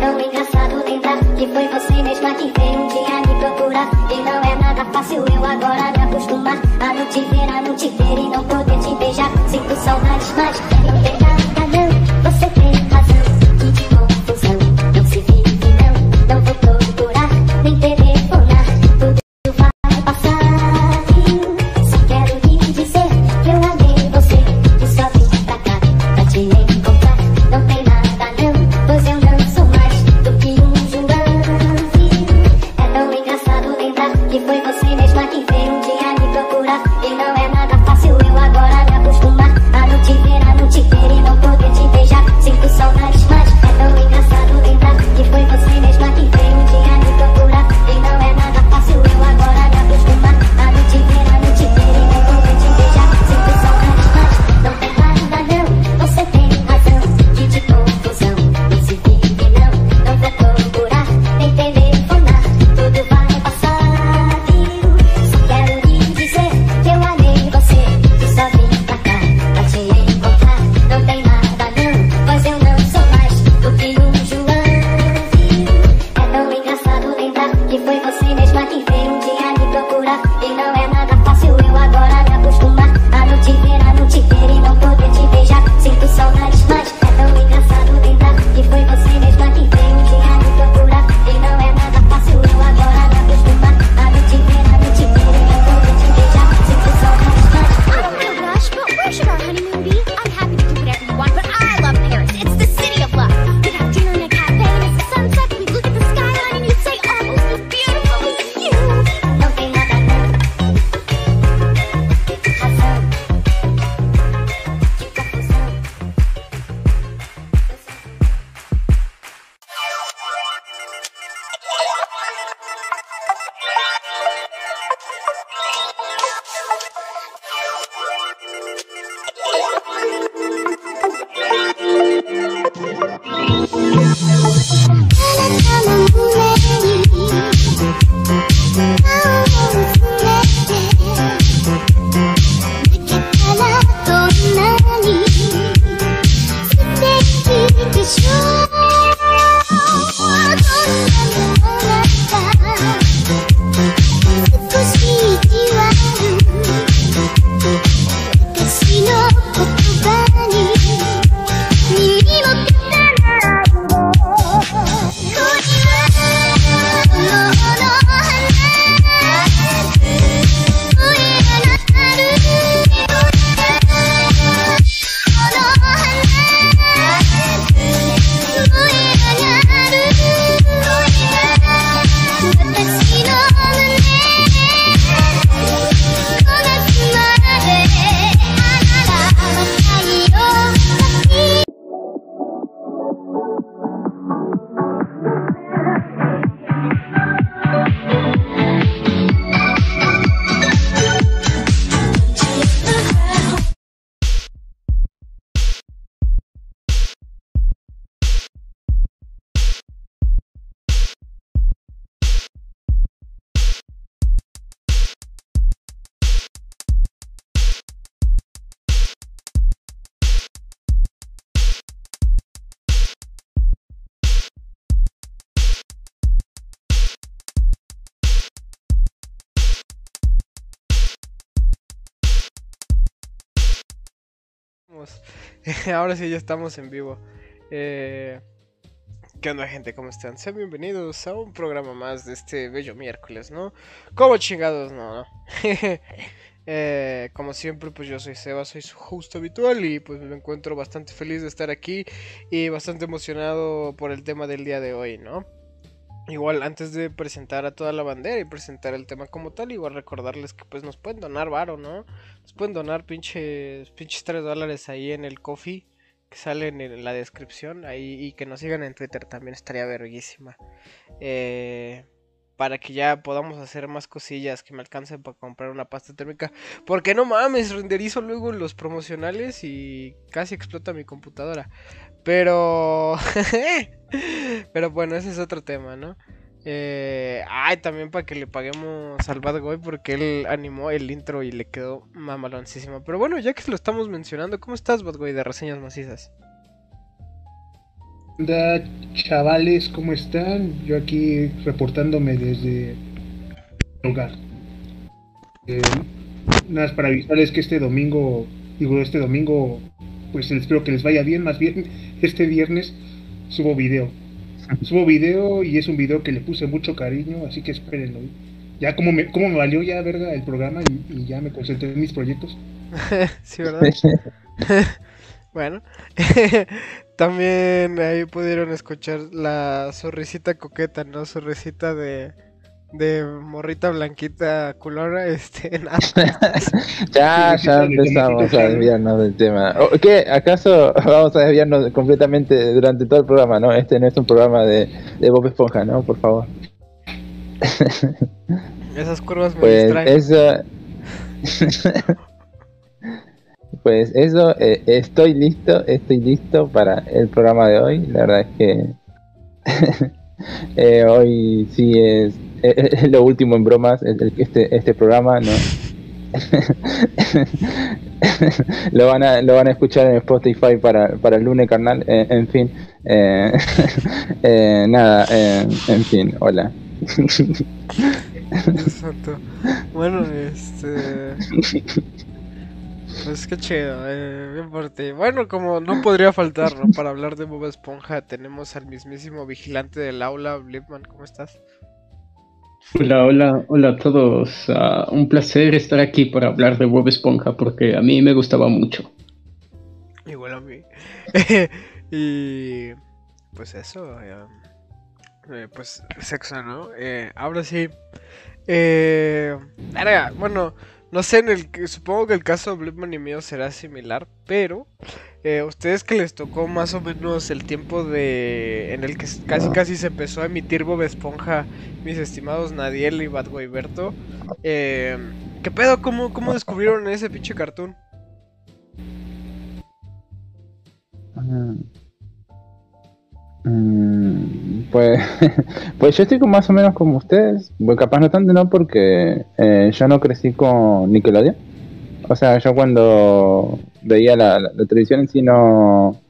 tão engraçado lembrar que foi você mesma que veio um dia me procurar. E não é nada fácil eu agora me acostumar a não te ver, a não te ver e não poder te beijar. Sinto saudades, mas não tem Ahora sí ya estamos en vivo. Eh, ¿Qué onda gente? ¿Cómo están? Sean bienvenidos a un programa más de este bello miércoles, ¿no? Como chingados, no, no. Eh, como siempre, pues yo soy Seba, soy su host habitual y pues me encuentro bastante feliz de estar aquí y bastante emocionado por el tema del día de hoy, ¿no? Igual antes de presentar a toda la bandera y presentar el tema como tal, igual recordarles que pues nos pueden donar varo, ¿no? Nos pueden donar pinches, pinches 3 dólares ahí en el coffee que salen en la descripción ahí y que nos sigan en Twitter también estaría verguísima. Eh, para que ya podamos hacer más cosillas que me alcancen para comprar una pasta térmica. Porque no mames, renderizo luego los promocionales y casi explota mi computadora. Pero... Pero bueno, ese es otro tema, ¿no? Eh, ay, también para que le paguemos al Bad Boy porque él animó el intro y le quedó mamaloncísimo. Pero bueno, ya que lo estamos mencionando, ¿cómo estás, Bad Boy, de reseñas macizas? Hola, chavales, ¿cómo están? Yo aquí reportándome desde el hogar. Eh, nada más para avisarles que este domingo, digo, este domingo, pues espero que les vaya bien, más bien este viernes subo video. Subo video y es un video que le puse mucho cariño, así que espérenlo. Ya como me, como me valió ya, verga, el programa y, ya me concentré en mis proyectos. sí, ¿verdad? bueno, también ahí pudieron escuchar la sonrisita coqueta, ¿no? Sonrisita de de morrita blanquita culona, este, nada. ya, ya empezamos a desviarnos del tema. ¿Qué? ¿Acaso vamos a desviarnos completamente durante todo el programa, no? Este no es un programa de, de Bob Esponja, ¿no? Por favor. Esas curvas me pues Eso... pues eso, eh, estoy listo, estoy listo para el programa de hoy. La verdad es que eh, hoy sí es es lo último en bromas, este, este programa, ¿no? lo, van a, lo van a escuchar en Spotify para, para el lunes carnal, eh, en fin. Eh, eh, nada, en fin, hola. Exacto. Bueno, este... Pues qué chido, bien por ti. Bueno, como no podría faltar, ¿no? Para hablar de Bob Esponja, tenemos al mismísimo vigilante del aula, Blipman, ¿cómo estás? Hola, hola, hola a todos. Ah, un placer estar aquí para hablar de Bob Esponja porque a mí me gustaba mucho. Igual a mí. y pues eso, eh, pues sexo, ¿no? Eh, ahora sí. Eh, bueno, no sé, en el supongo que el caso de Blipman y mío será similar, pero eh, ustedes que les tocó más o menos el tiempo de en el que casi casi se empezó a emitir Bob Esponja, mis estimados Nadiel y Badgoyberto, eh, ¿qué pedo? ¿Cómo, ¿Cómo descubrieron ese pinche cartoon? Mm, pues, pues yo estoy más o menos como ustedes. Pues capaz no tanto, no, porque eh, yo no crecí con Nickelodeon. O sea, yo cuando veía la, televisión en sí no.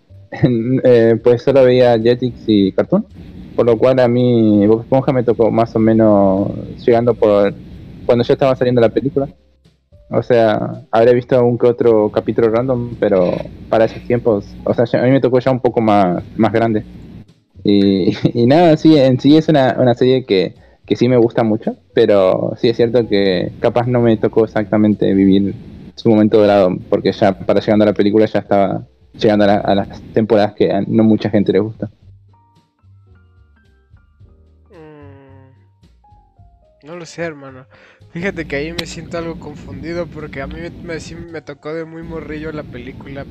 Eh, pues solo veía Jetix y Cartoon. Por lo cual a mí Bob Esponja me tocó más o menos llegando por. cuando ya estaba saliendo la película. O sea, habré visto un que otro capítulo random, pero para esos tiempos, o sea, a mí me tocó ya un poco más, más grande. Y, nada, sí, en sí es una, una serie que, que, sí me gusta mucho, pero sí es cierto que capaz no me tocó exactamente vivir su momento dorado, porque ya para llegando a la película ya estaba llegando a, las temporadas que a no mucha gente le gusta. Mm, no lo sé, hermano. Fíjate que ahí me siento algo confundido porque a mí me, me tocó de muy morrillo la película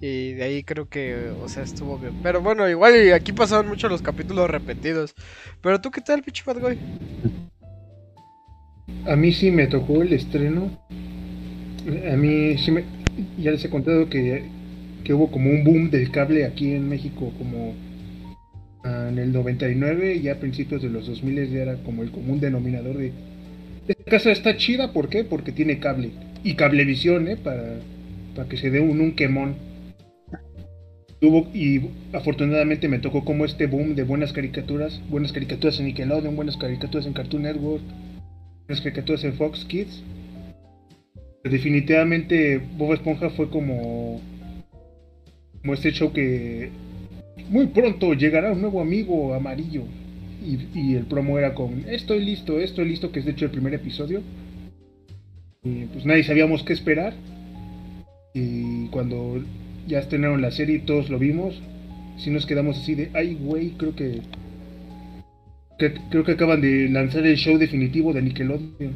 y de ahí creo que, o sea, estuvo bien. Pero bueno, igual y aquí pasaron mucho los capítulos repetidos. Pero tú, ¿qué tal, pinche Bad A mí sí me tocó el estreno. A mí sí me. Ya les he contado que, que hubo como un boom del cable aquí en México, como en el 99 y a principios de los 2000 ya era como el común denominador de. Esta casa está chida, ¿por qué? Porque tiene cable. Y cablevisión, ¿eh? Para, para que se dé un, un quemón y afortunadamente me tocó como este boom de buenas caricaturas, buenas caricaturas en Nickelodeon, buenas caricaturas en Cartoon Network, buenas caricaturas en Fox Kids. Definitivamente Bob Esponja fue como como este show que muy pronto llegará un nuevo amigo amarillo. Y, y el promo era con estoy listo, estoy listo, que es de hecho el primer episodio. Y pues nadie sabíamos qué esperar. Y cuando ya estrenaron la serie y todos lo vimos, sí nos quedamos así de, ay güey, creo que, que- creo que acaban de lanzar el show definitivo de Nickelodeon.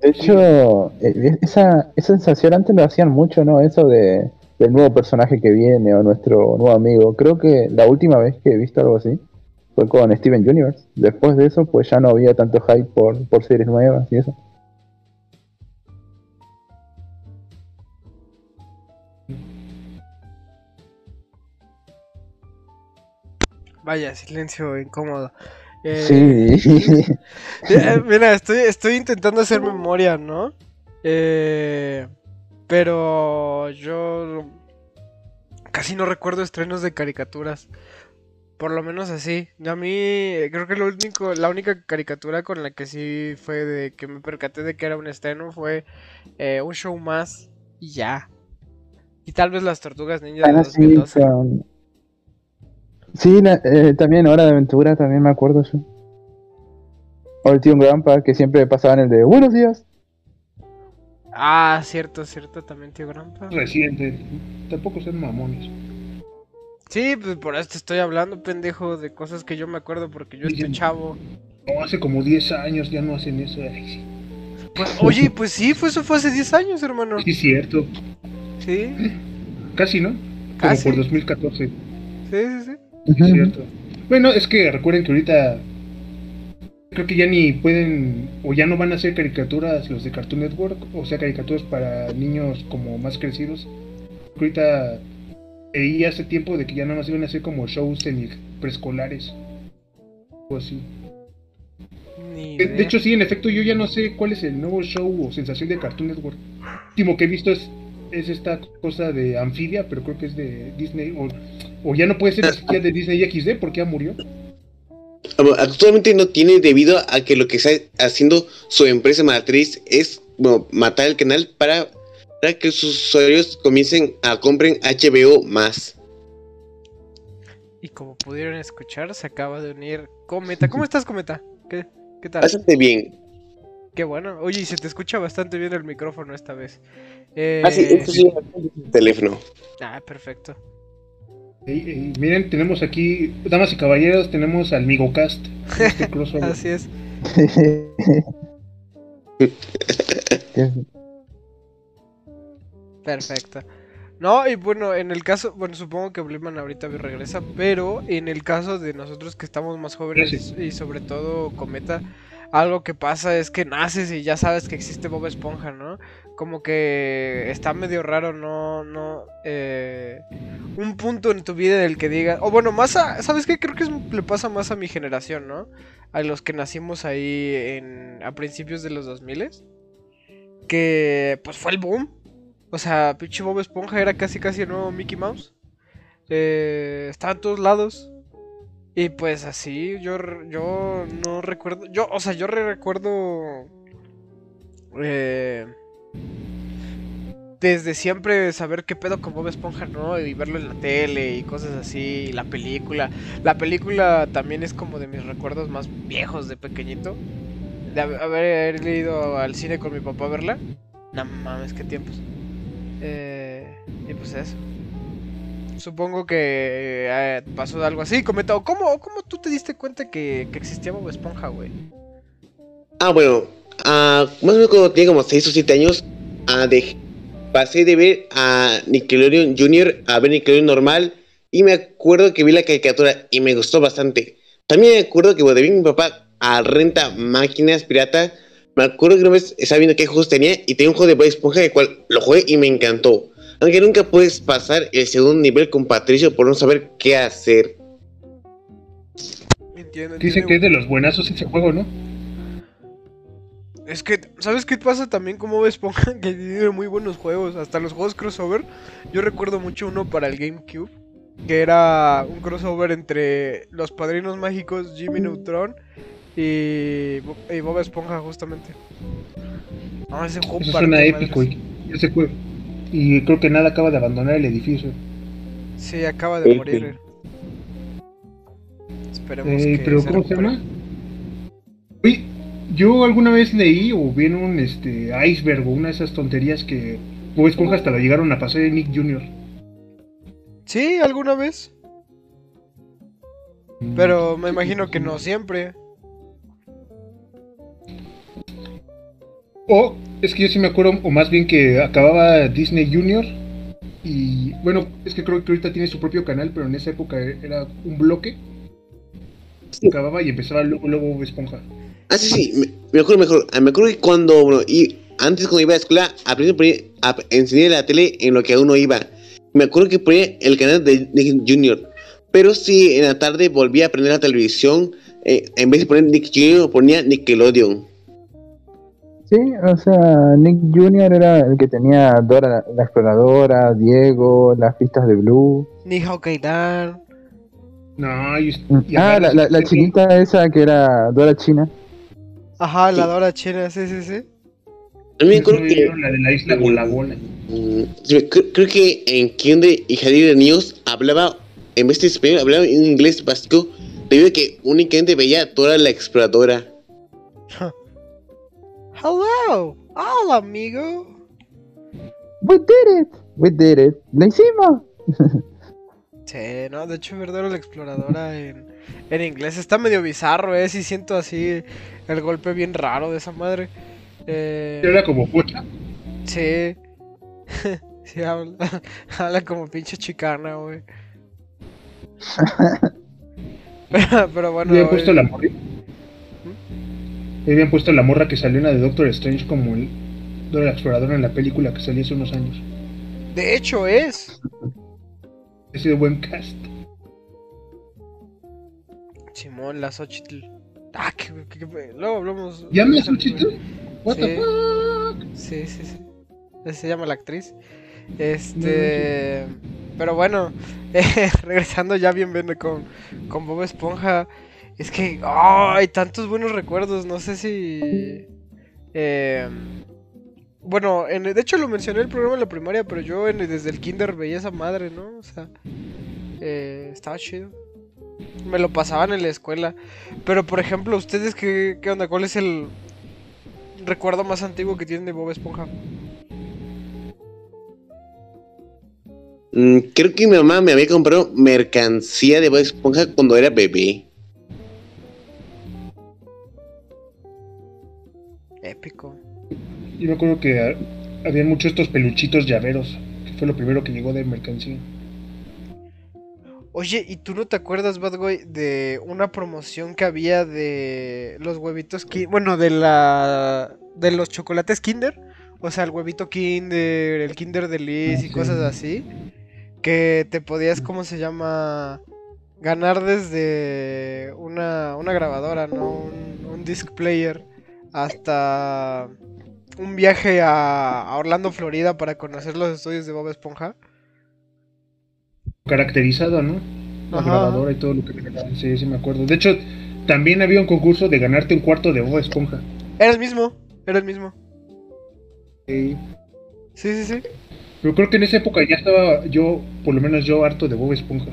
De hecho, eh, esa, esa sensación antes lo hacían mucho, ¿no? Eso de del nuevo personaje que viene o nuestro nuevo amigo. Creo que la última vez que he visto algo así fue con Steven Universe. Después de eso, pues ya no había tanto hype por, por series nuevas y eso. Vaya, silencio incómodo. Eh, Sí. eh, mira, estoy, estoy intentando hacer memoria, ¿no? Eh, pero yo casi no recuerdo estrenos de caricaturas. Por lo menos así. A mí eh, creo que lo único, la única caricatura con la que sí fue de que me percaté de que era un estreno fue eh, un show más y ya. Y tal vez las tortugas ninja de Ah, sí, 2012. Sí, la- eh, también Hora de Aventura, también me acuerdo yo. O el tío Grandpa, que siempre pasaban el de Buenos días. Ah, cierto, cierto, también tío Grampa. Reciente, tampoco son mamones. Sí, pues por eso te estoy hablando, pendejo, de cosas que yo me acuerdo porque yo estoy chavo. No, hace como 10 años ya no hacen eso. Ay, sí. Pues, oye, pues sí, fue, eso fue hace 10 años, hermano. Sí, cierto. Sí, Casi, ¿no? Como Casi. por 2014. sí, sí, sí. Sí, cierto. Bueno, es que recuerden que ahorita creo que ya ni pueden o ya no van a hacer caricaturas los de Cartoon Network, o sea, caricaturas para niños como más crecidos. Ahorita leí hace tiempo de que ya nada más iban a hacer como shows en preescolares. O así. De, hecho, sí, en efecto, yo ya no sé cuál es el nuevo show o sensación de Cartoon Network. El último que he visto es, es esta cosa de Amphibia, pero creo que es de Disney. O, o ya no puede ser ni siquiera de Disney XD porque ya murió. Actualmente no tiene debido a que lo que está haciendo su empresa matriz es bueno, matar el canal para, para que sus usuarios comiencen a compren HBO más. Y como pudieron escuchar, se acaba de unir Cometa. ¿Cómo estás, Cometa? ¿Qué, qué tal? Bastante bien. Qué bueno. Oye, y se te escucha bastante bien el micrófono esta vez. Eh... Ah, sí, esto sí, el teléfono. ah, perfecto. Ey, ey, miren, tenemos aquí, damas y caballeros, tenemos al Migocast. Este. Así es. Perfecto. No, y bueno, en el caso, bueno, supongo que Bliman ahorita regresa, pero en el caso de nosotros que estamos más jóvenes y sobre todo Cometa, algo que pasa es que naces y ya sabes que existe Bob Esponja, ¿no? Como que está medio raro, no, no, eh, un punto en tu vida en el que diga, o bueno, más a, ¿sabes qué? Creo que le pasa más a mi generación, ¿no? A los que nacimos ahí en, a principios de los 2000 que pues fue el boom. O sea, pinche Bob Esponja era casi casi el nuevo Mickey Mouse. Eh, estaba en todos lados. Y pues así, yo, yo no recuerdo. Yo, o sea, yo re- recuerdo. eh, desde siempre saber qué pedo con Bob Esponja, ¿no? Y verlo en la tele y cosas así. La película. La película también es como de mis recuerdos más viejos de pequeñito. De hab- haber ido al cine con mi papá a verla. No mames, qué tiempos. Eh, y pues eso. Supongo que eh, pasó algo así. Comenta, ¿o ¿cómo, ¿cómo tú te diste cuenta que, que existía Bob Esponja, güey? Ah, bueno, ah, más o menos cuando tenía como 6 o 7 años, ah, pasé de ver a Nickelodeon Junior a ver Nickelodeon normal y me acuerdo que vi la caricatura y me gustó bastante. También me acuerdo que cuando vi a mi papá a renta máquinas pirata, me acuerdo que una vez estaba viendo qué juegos tenía y tenía un juego de Bob Esponja el cual lo jugué y me encantó. Aunque nunca puedes pasar el segundo nivel con Patricio por no saber qué hacer. Entiendo, Dicen entiendo. que es de los buenazos ese juego, ¿no? Es que, ¿sabes qué pasa también con Bob Esponja? Que tiene muy buenos juegos, hasta los juegos crossover. Yo recuerdo mucho uno para el GameCube, que era un crossover entre los padrinos mágicos Jimmy Neutron y, Bo- y Bob Esponja, justamente. No, ese juego Eso suena épico y- ese juego. Y creo que nada acaba de abandonar el edificio. Sí, acaba de morir. Esperemos Eh, que pero se ¿cómo se llama? Uy, yo alguna vez leí o vi en un este, iceberg o una de esas tonterías que Bob Esponja hasta la llegaron a pasar en Nick Jr. Sí, alguna vez. Pero me imagino que no siempre. O es que yo sí me acuerdo, o más bien que acababa Disney Junior. Y bueno, es que creo que ahorita tiene su propio canal, pero en esa época era un bloque. Acababa y empezaba luego, luego Bob Esponja. Ah, sí, sí, me, me acuerdo mejor. Ah, Me acuerdo que cuando, bueno, y antes cuando iba a la escuela, aprendí a poner, a, encendía la tele en lo que aún no iba. Me acuerdo que ponía el canal de Nick Jr. Pero sí, en la tarde volví a aprender la televisión. eh, en vez de poner Nick Jr., ponía Nickelodeon. Sí, o sea, Nick Jr. era el que tenía Dora la, la exploradora, Diego, las pistas de Blue. Ni Hao Kaidan. No, y, y Ah, la, la, la chinita esa que era Dora China. Ajá, la Dora China, sí, sí, sí. A mí me ¿no acuerdo que. la de la isla Bola. mm, sí, creo, creo que en Kinder y Jardín de Niños hablaba, en vez de español, hablaba en inglés básico, debido a que únicamente veía toda la exploradora. Hello, hola amigo. We did it, we did it, lo hicimos. Sí, no, de hecho ver Dora la exploradora en, en inglés está medio bizarro, eh, sí siento así el golpe bien raro de esa madre. Eh, Era como puta. sí. sí, habla, habla como pinche chicana, güey. pero, pero bueno. Le habían puesto eh, la morra. Le habían puesto la morra que salió en la de Doctor Strange como el Dora la exploradora en la película que salió hace unos años. De hecho es. Ha sido buen cast. Simón, la Xochitl. Ah, que, que- que- luego hablamos. ¿Ya me hablamos- escuchaste? What Sí. the fuck? Sí, sí, sí. Así se llama la actriz. Este. Pero bueno, eh, regresando ya bien bien con, con Bob Esponja. Es que ¡ah! hay tantos buenos recuerdos. No sé si. eh, bueno, en- de hecho lo mencioné en el programa de la primaria, pero yo en- desde el kinder veía esa madre, ¿no? O sea, eh, estaba chido. Me lo pasaban en la escuela. Pero por ejemplo, ¿ustedes qué, qué onda? ¿Cuál es el recuerdo más antiguo que tienen de Bob Esponja? Mm, creo que mi mamá me había comprado mercancía de Bob Esponja cuando era bebé. Épico. Yo me acuerdo que habían muchos estos peluchitos llaveros, que fue lo primero que llegó de mercancía. Oye, ¿y tú no te acuerdas, Bad Boy, de una promoción que había de los huevitos Kinder? Bueno, de la. de los chocolates Kinder. O sea, el huevito Kinder, el Kinder de Liz Ah, y cosas así. Que te podías, ¿cómo se llama? Ganar desde una, una grabadora, ¿no? Un, un disc player. Hasta un viaje a, a Orlando, Florida para conocer los estudios de Bob Esponja. Caracterizado, ¿no? La Ajá. grabadora y todo lo que regalaban. Sí, sí me acuerdo. De hecho, también había un concurso de ganarte un cuarto de Bob Esponja. Era el mismo, era el mismo. Sí. Sí, sí, sí. Pero creo que en esa época ya estaba yo, por lo menos yo, harto de Bob Esponja.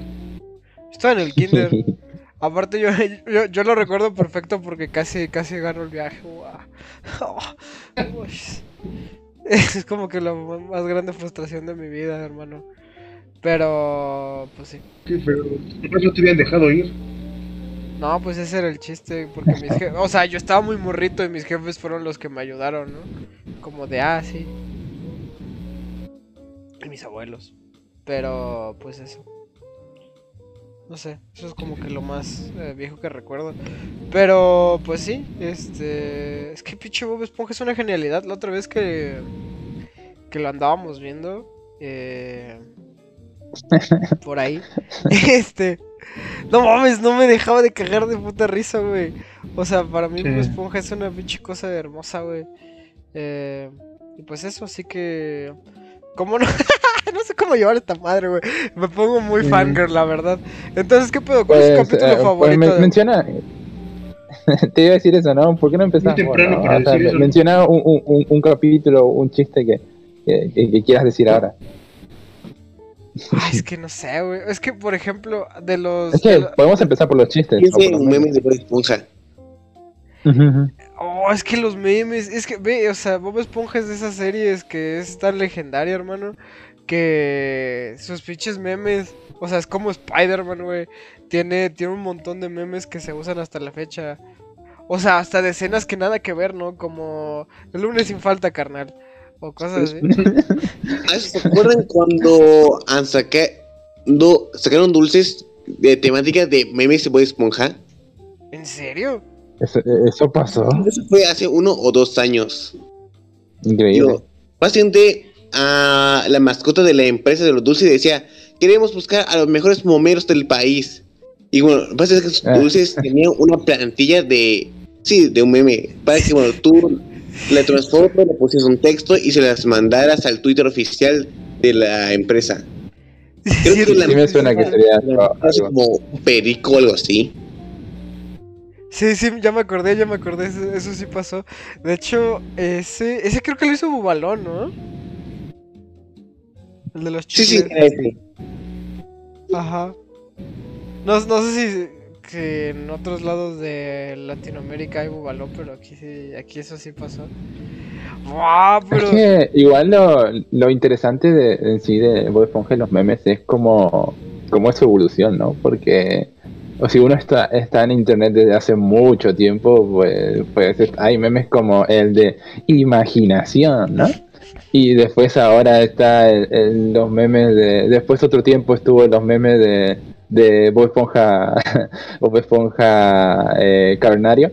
Estaba en el kinder. Aparte yo, yo, yo lo recuerdo perfecto porque casi, casi gano el viaje. Es como que la más grande frustración de mi vida, hermano. Pero, pues sí. Que- Pero no te habían dejado ir. No, pues ese era el chiste, porque mis jefes, o sea, yo estaba muy morrito y mis jefes fueron los que me ayudaron, ¿no? Como de, ah, sí. Y mis abuelos. Pero, pues eso. No sé, eso es como que lo más eh, viejo que recuerdo. Pero, pues sí, este... Es que pinche Bob Esponja es una genialidad. La otra vez que, que lo andábamos viendo, eh, por ahí, este... No mames, no me dejaba de cagar de puta risa, güey. O sea, para mí Sí. Bob Esponja es una pinche cosa hermosa, güey. Eh, y pues eso, así que... ¿Cómo no? no sé cómo llevar esta madre, güey. Me pongo muy Sí. fangirl, la verdad. Entonces, ¿qué pedo? ¿Cuál es tu Pues, capítulo eh, pues, favorito? de- menciona. Te iba a decir eso, ¿no? ¿Por qué no empezamos? temprano no? para O sea, decir eso. Menciona un, un- un- un capítulo, un chiste que, que, que- que quieras decir ahora. Ay, es que no sé, güey. Es que, por ejemplo, de los. Es de que lo- podemos empezar por los chistes. Por en los memes de Bob Esponja. Oh, es que los memes. Es que, ve, o sea, Bob Esponja es de esas series que es tan legendaria, hermano. Que sus pinches memes. O sea, es como Spider-Man, güey. Tiene, tiene un montón de memes que se usan hasta la fecha. O sea, hasta de escenas que nada que ver, ¿no? Como el lunes sin falta, carnal. O cosas así. Ah, ¿Se acuerdan cuando han sacado, sacaron dulces de temática de memes de Bob Esponja? ¿En serio? Eso, eso pasó. Eso fue hace uno o dos años. Increíble. Digo, básicamente, a la mascota de la empresa de los dulces decía: Queremos buscar a los mejores momeros del país. Y bueno, básicamente sus Ah. dulces tenían una plantilla de. Sí, de un meme. Para que, bueno, tú le transformas, le pusieras un texto y se las mandaras al Twitter oficial de la empresa. Creo que la Sí me suena que sería la- como perico algo así. Sí, sí, ya me acordé, ya me acordé, eso, eso sí pasó. De hecho, ese, ese creo que lo hizo Bubalón, ¿no? El de los Sí, sí, era ese. Ajá. No, no sé si que en otros lados de Latinoamérica hay Bubalón, pero aquí sí, aquí eso sí pasó. ¡Wow! Es Pero. que igual lo, lo interesante de, en sí de Bob Esponja y los memes es como, como es su evolución, ¿no? Porque o si uno está, está en internet desde hace mucho tiempo, pues, pues es- hay memes como el de imaginación, ¿no? Y después ahora está el- el- los memes de... Después otro tiempo estuvo los memes de, de Bob Esponja, Bob Esponja eh, Cavernario.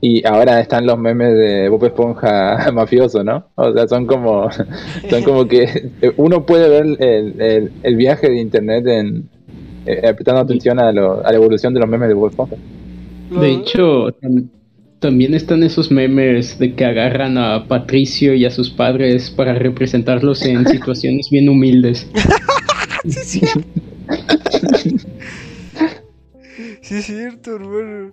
Y ahora están los memes de Bob Esponja mafioso, ¿no? O sea, son como, son como que uno puede ver el, el- el viaje de internet en eh, prestando atención a, lo- a la evolución de los memes de Bob Esponja. De hecho, tam- también están esos memes de que agarran a Patricio y a sus padres para representarlos en situaciones bien humildes. Sí, es cierto, hermano.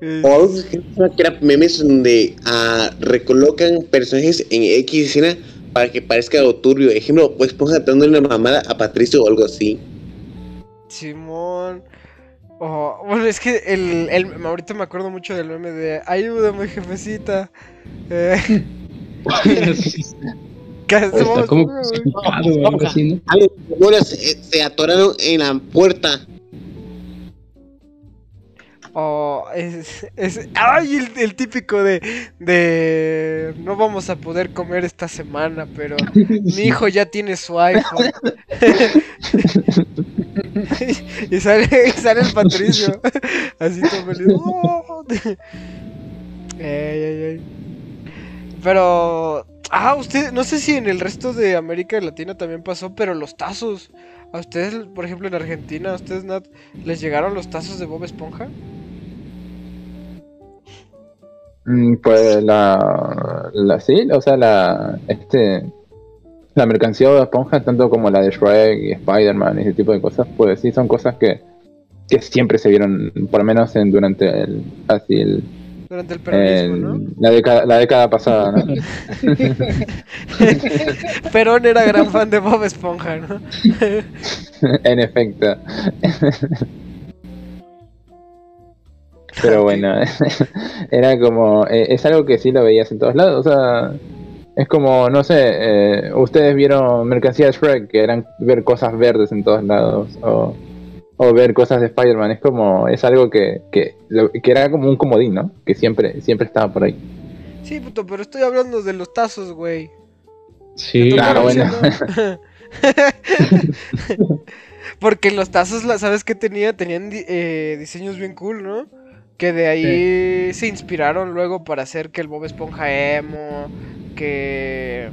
Eh, O algo que que eran memes donde ah, recolocan personajes en X escena para que parezca algo turbio. Ejemplo, pues Esponja dándole una mamada a Patricio o algo así. Simón. Oh, bueno, es que el, el- ahorita me acuerdo mucho del meme de ayúdame, jefecita. Eh, Está como así, ¿no? Demonios se, se atoraron en la puerta. Oh, es, es- ay, el, el típico de, de no vamos a poder comer esta semana, pero mi hijo ya tiene su iPhone. y sale, y sale el Patricio, así todo feliz. ¡Oh! Ey, ey, ey. Pero, ah, usted, no sé si en el resto de América Latina también pasó, pero los tazos. ¿A ustedes, por ejemplo, en Argentina, a ustedes, Nat, les llegaron los tazos de Bob Esponja? Mm, Pues la, sí, o sea, la este la mercancía de esponja, tanto como la de Shrek y Spider-Man y ese tipo de cosas, pues sí son cosas que, que siempre se vieron, por lo menos en, durante el, así el, Durante el peronismo, ¿no? la, década, la década pasada, ¿no? Perón era gran fan de Bob Esponja, ¿no? en efecto. Pero bueno, era como, eh, es algo que sí lo veías en todos lados, o sea, es como, no sé, eh, ustedes vieron mercancía Shrek, que eran ver cosas verdes en todos lados, o, o ver cosas de Spider-Man, es como, es algo que, que, era como un comodín, ¿no? Que siempre, siempre estaba por ahí. Sí, puto, pero estoy hablando de los tazos, güey. Sí, Claro, bueno. Porque los tazos, ¿sabes qué tenía? Tenían eh, diseños bien cool, ¿no? Que de ahí se inspiraron luego para hacer que el Bob Esponja emo, que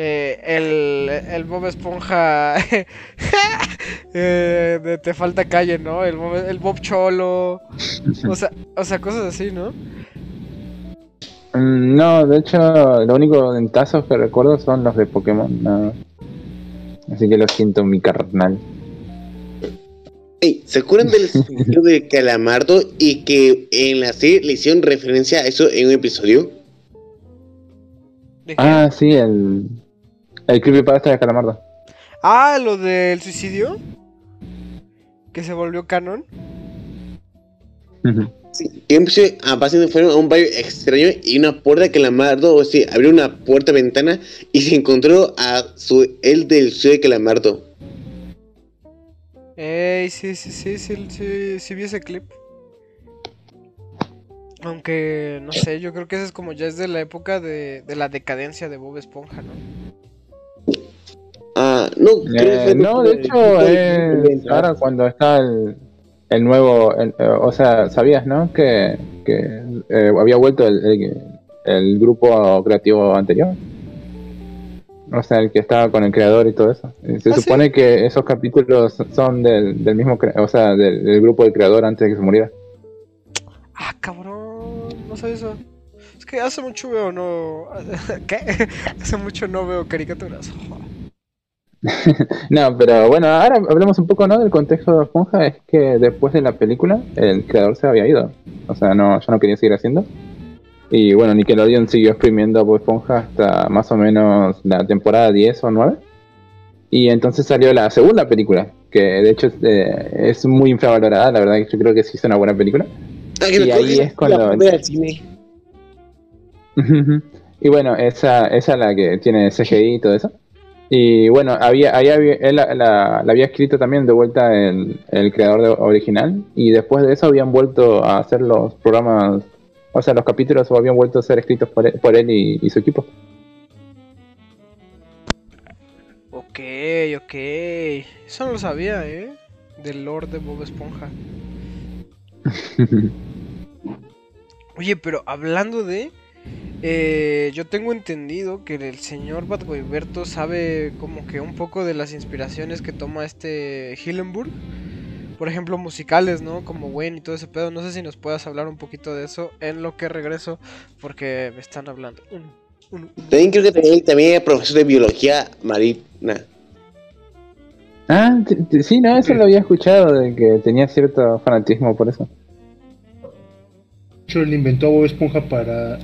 eh, el, el Bob Esponja eh, de Te falta calle, ¿no? El Bob, el Bob Cholo, o sea, o sea, cosas así, ¿no? Mm, No, de hecho, lo único de tazos que recuerdo son los de Pokémon. Así que lo siento, mi carnal. ¿Se acuerdan del sentido de Calamardo y que en la serie le hicieron referencia a eso en un episodio? Ah, sí, el, el creepypasta de Calamardo. Ah, lo del suicidio. Que se volvió canon. Ujú. Sí, siempre a pacientes fueron a un barrio extraño y una puerta que Calamardo, o sea, abrió una puerta ventana y se encontró a su el del sueño de Calamardo. Ey, sí, sí, sí, sí, sí, sí vi ese clip. Aunque, no sé, yo creo que ese es como ya es de la época de, de la decadencia de Bob Esponja, ¿no? Ah, no, Eh, no, de hecho, es ahora cuando está el, el nuevo, el- eh, o sea, sabías, ¿no? Que, que eh, había vuelto el, el, el grupo creativo anterior. O sea, el que estaba con el creador y todo eso. Eh, Se ¿Ah, sí? supone que esos capítulos son del, del mismo, cre- o sea, del, del grupo del creador antes de que se muriera. Ah, cabrón, no sabía eso. Es que hace mucho veo no. ¿Qué? Hace mucho no veo caricaturas. No, pero bueno, ahora hablemos un poco, ¿no? Del contexto de Esponja. Es que después de la película, el creador se había ido. O sea, no, ya no quería seguir haciendo. Y bueno, Nickelodeon siguió exprimiendo a Bob Esponja hasta más o menos la temporada 10 o 9. Y entonces salió la segunda película, que de hecho eh, es muy infravalorada, la verdad que yo creo que sí es una buena película. Ah, y ahí es cuando- la cine. y bueno, esa, esa es la que tiene CGI y todo eso. Y bueno, había, ahí había, él la, la- la había escrito también de vuelta el, el creador de- original. Y después de eso habían vuelto a hacer los programas, o sea, los capítulos habían vuelto a ser escritos por él, por él y, y su equipo. Ok, ok. Eso no lo sabía, ¿eh? Del Lord de Bob Esponja. Oye, pero hablando de... eh, yo tengo entendido que el señor Badgoiberto sabe como que un poco de las inspiraciones que toma este Hillenburg. Por ejemplo, musicales, ¿no? Como Wayne y todo ese pedo. No sé si nos puedas hablar un poquito de eso en lo que regreso. Porque me están hablando. Un- un- un- También creo que también, también era profesor de biología marina. ah, sí, no, eso lo había escuchado, de que tenía cierto fanatismo por eso. De hecho, él inventó a Bob Esponja para,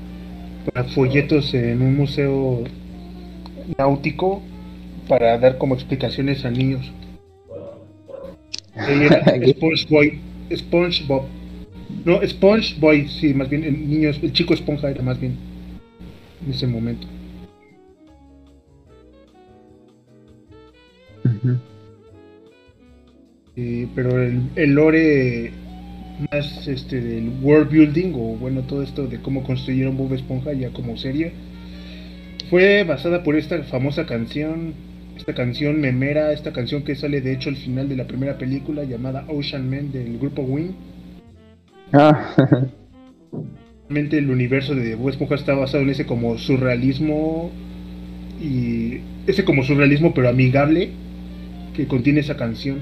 para folletos en un museo náutico para dar como explicaciones a niños. Él era SpongeBob. SpongeBob. No, SpongeBob, sí, más bien el niño, el chico esponja era más bien en ese momento. Ujú. Eh, pero el, el lore más este del world building o bueno todo esto de cómo construyeron Bob Esponja ya como serie fue basada por esta famosa canción esta canción memera esta canción que sale de hecho al final de la primera película llamada Ocean Man del grupo Wing. Ah, realmente el universo de Bob Esponja está basado en ese como surrealismo y ese como surrealismo pero amigable que contiene esa canción.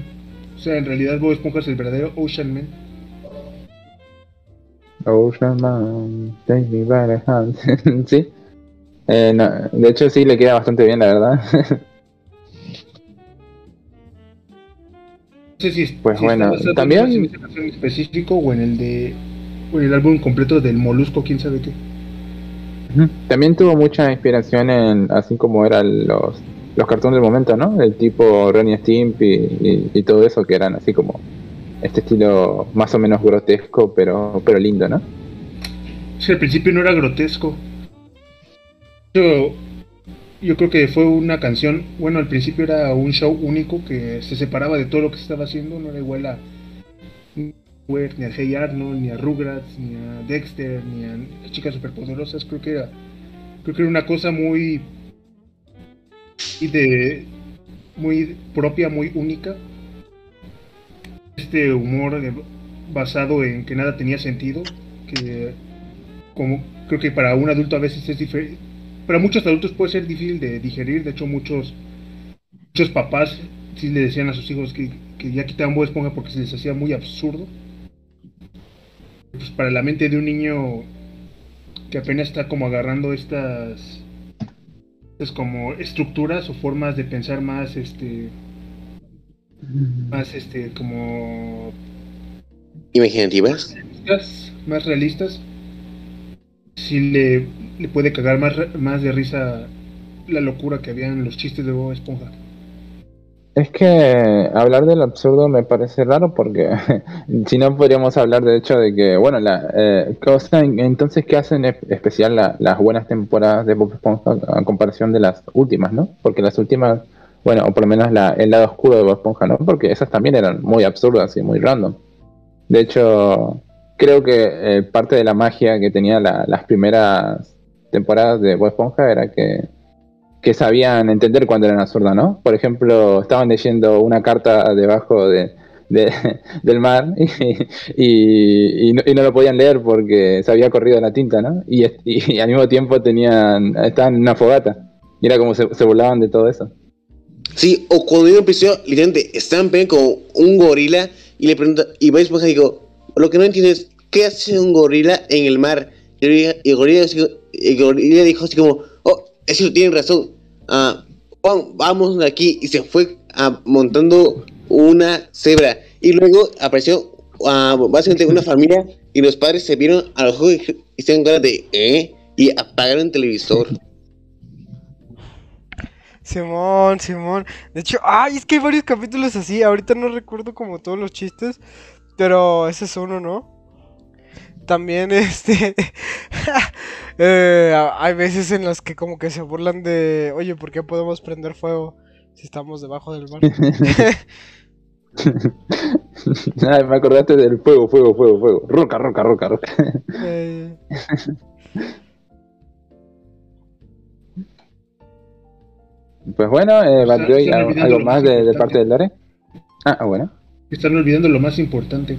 O sea en realidad Bob Esponja es el verdadero Ocean Man Ocean Man, take me by the hand. sí. Eh, no, de hecho sí le queda bastante bien, la verdad. No sé si, Pues si bueno, también- en canción específico o en el de o en el álbum completo del Molusco, quién sabe qué. También tuvo mucha inspiración en, así como eran los, los cartoons del momento, ¿no? El tipo Ronnie Stimpy y, y todo eso, que eran así como este estilo más o menos grotesco, pero, pero lindo, ¿no? Sí, al principio no era grotesco. Yo, yo creo que fue una canción, bueno, al principio era un show único que se separaba de todo lo que se estaba haciendo, no era igual a ni a Hey Arnold, ni a Rugrats, ni a Dexter, ni a chicas superpoderosas, creo que era creo que era una cosa muy y de muy propia, muy única. Este humor basado en que nada tenía sentido, que como creo que para un adulto a veces es diferente. Para muchos adultos puede ser difícil de digerir. De hecho, muchos muchos papás sí le decían a sus hijos que, que ya quitaban Bob Esponja porque se les hacía muy absurdo. Pues para la mente de un niño que apenas está como agarrando estas, estas como estructuras o formas de pensar más este más este como Imaginativas. más realistas, sí le, le puede cagar más, más de risa la locura que había en los chistes de Bob Esponja. Es que hablar del absurdo me parece raro porque si no podríamos hablar de hecho de que, bueno, la eh, cosa, entonces, ¿qué hacen es- especial la- las buenas temporadas de Bob Esponja a comparación de las últimas, ¿no? Porque las últimas, bueno, o por lo menos la, el lado oscuro de Bob Esponja, ¿no? Porque esas también eran muy absurdas y muy random. De hecho, creo que eh, parte de la magia que tenía la- las primeras temporadas de Bob Esponja era que sabían entender cuando eran absurdas, ¿no? Por ejemplo, estaban leyendo una carta debajo de, de- del mar y, no, lo podían leer porque se había corrido la tinta, ¿no? Y, y al mismo tiempo tenían estaban en una fogata y era como se, se burlaban de todo eso. Sí, o cuando yo empecé, literalmente, estaban peleando con un gorila y le pregunta, y Bob Esponja digo, lo que no entiendo es, ¿qué hace un gorila en el mar? Y el gorila, el gorila, dijo así como, oh, eso tienen razón, ah, vamos de aquí, y se fue ah, montando una cebra, y luego apareció ah, básicamente una familia, y los padres se vieron a los ojos y se dieron cara de, ¿eh? Y apagaron el televisor. Simón, Simón. De hecho, ay, es que hay varios capítulos así. Ahorita no recuerdo como todos los chistes. Pero ese es uno, ¿no? También, este. eh, hay veces en las que como que se burlan de. Oye, ¿por qué podemos prender fuego si estamos debajo del mar? Ay, me acordaste del fuego, fuego, fuego, fuego. Roca, roca, roca, roca. Eh, Pues bueno, eh, están ¿algo, más más de, de parte del Lore? Ah, ah, bueno. Están olvidando lo más importante.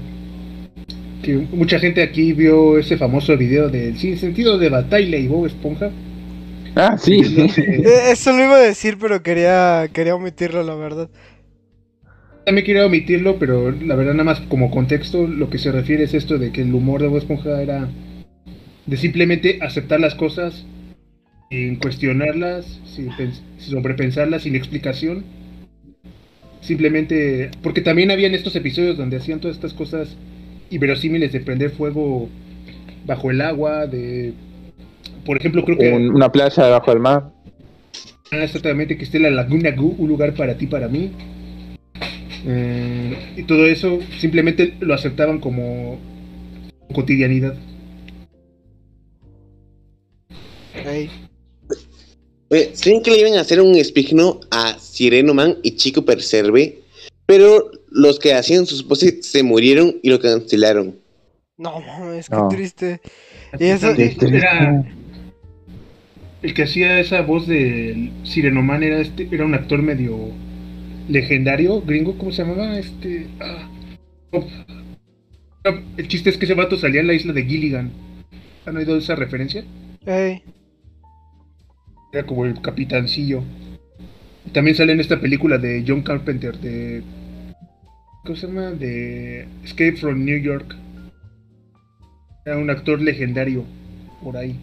Que mucha gente aquí vio ese famoso video del sin sentido de batalla y Bob Esponja. Ah, sí. eh, eso lo iba a decir, pero quería, quería omitirlo, la verdad. También quería omitirlo, pero la verdad nada más como contexto, lo que se refiere es esto de que el humor de Bob Esponja era de simplemente aceptar las cosas sin cuestionarlas, sin, pens- sin sobrepensarlas, sin explicación. Simplemente, porque también habían estos episodios donde hacían todas estas cosas inverosímiles de prender fuego bajo el agua, de, por ejemplo, creo que Un- una playa debajo del mar. Ah, exactamente, que esté la Laguna Gu, un lugar para ti, para mí. Mm, y todo eso simplemente lo aceptaban como cotidianidad. ¿Saben que le iban a hacer un espigno a Sireno Man y Chico Perserve? Pero los que hacían sus voces se murieron y lo cancelaron. No mames, qué No. triste. Y eso- Era el que hacía esa voz de Sirenoman era este, era un actor medio legendario, gringo, ¿cómo se llamaba? Este, ah, oh. El chiste es que ese vato salía en la isla de Gilligan. ¿Han oído esa referencia? Ey. Era como el capitancillo. También sale en esta película de John Carpenter de. ¿Cómo se llama? De Escape from New York. Era un actor legendario por ahí.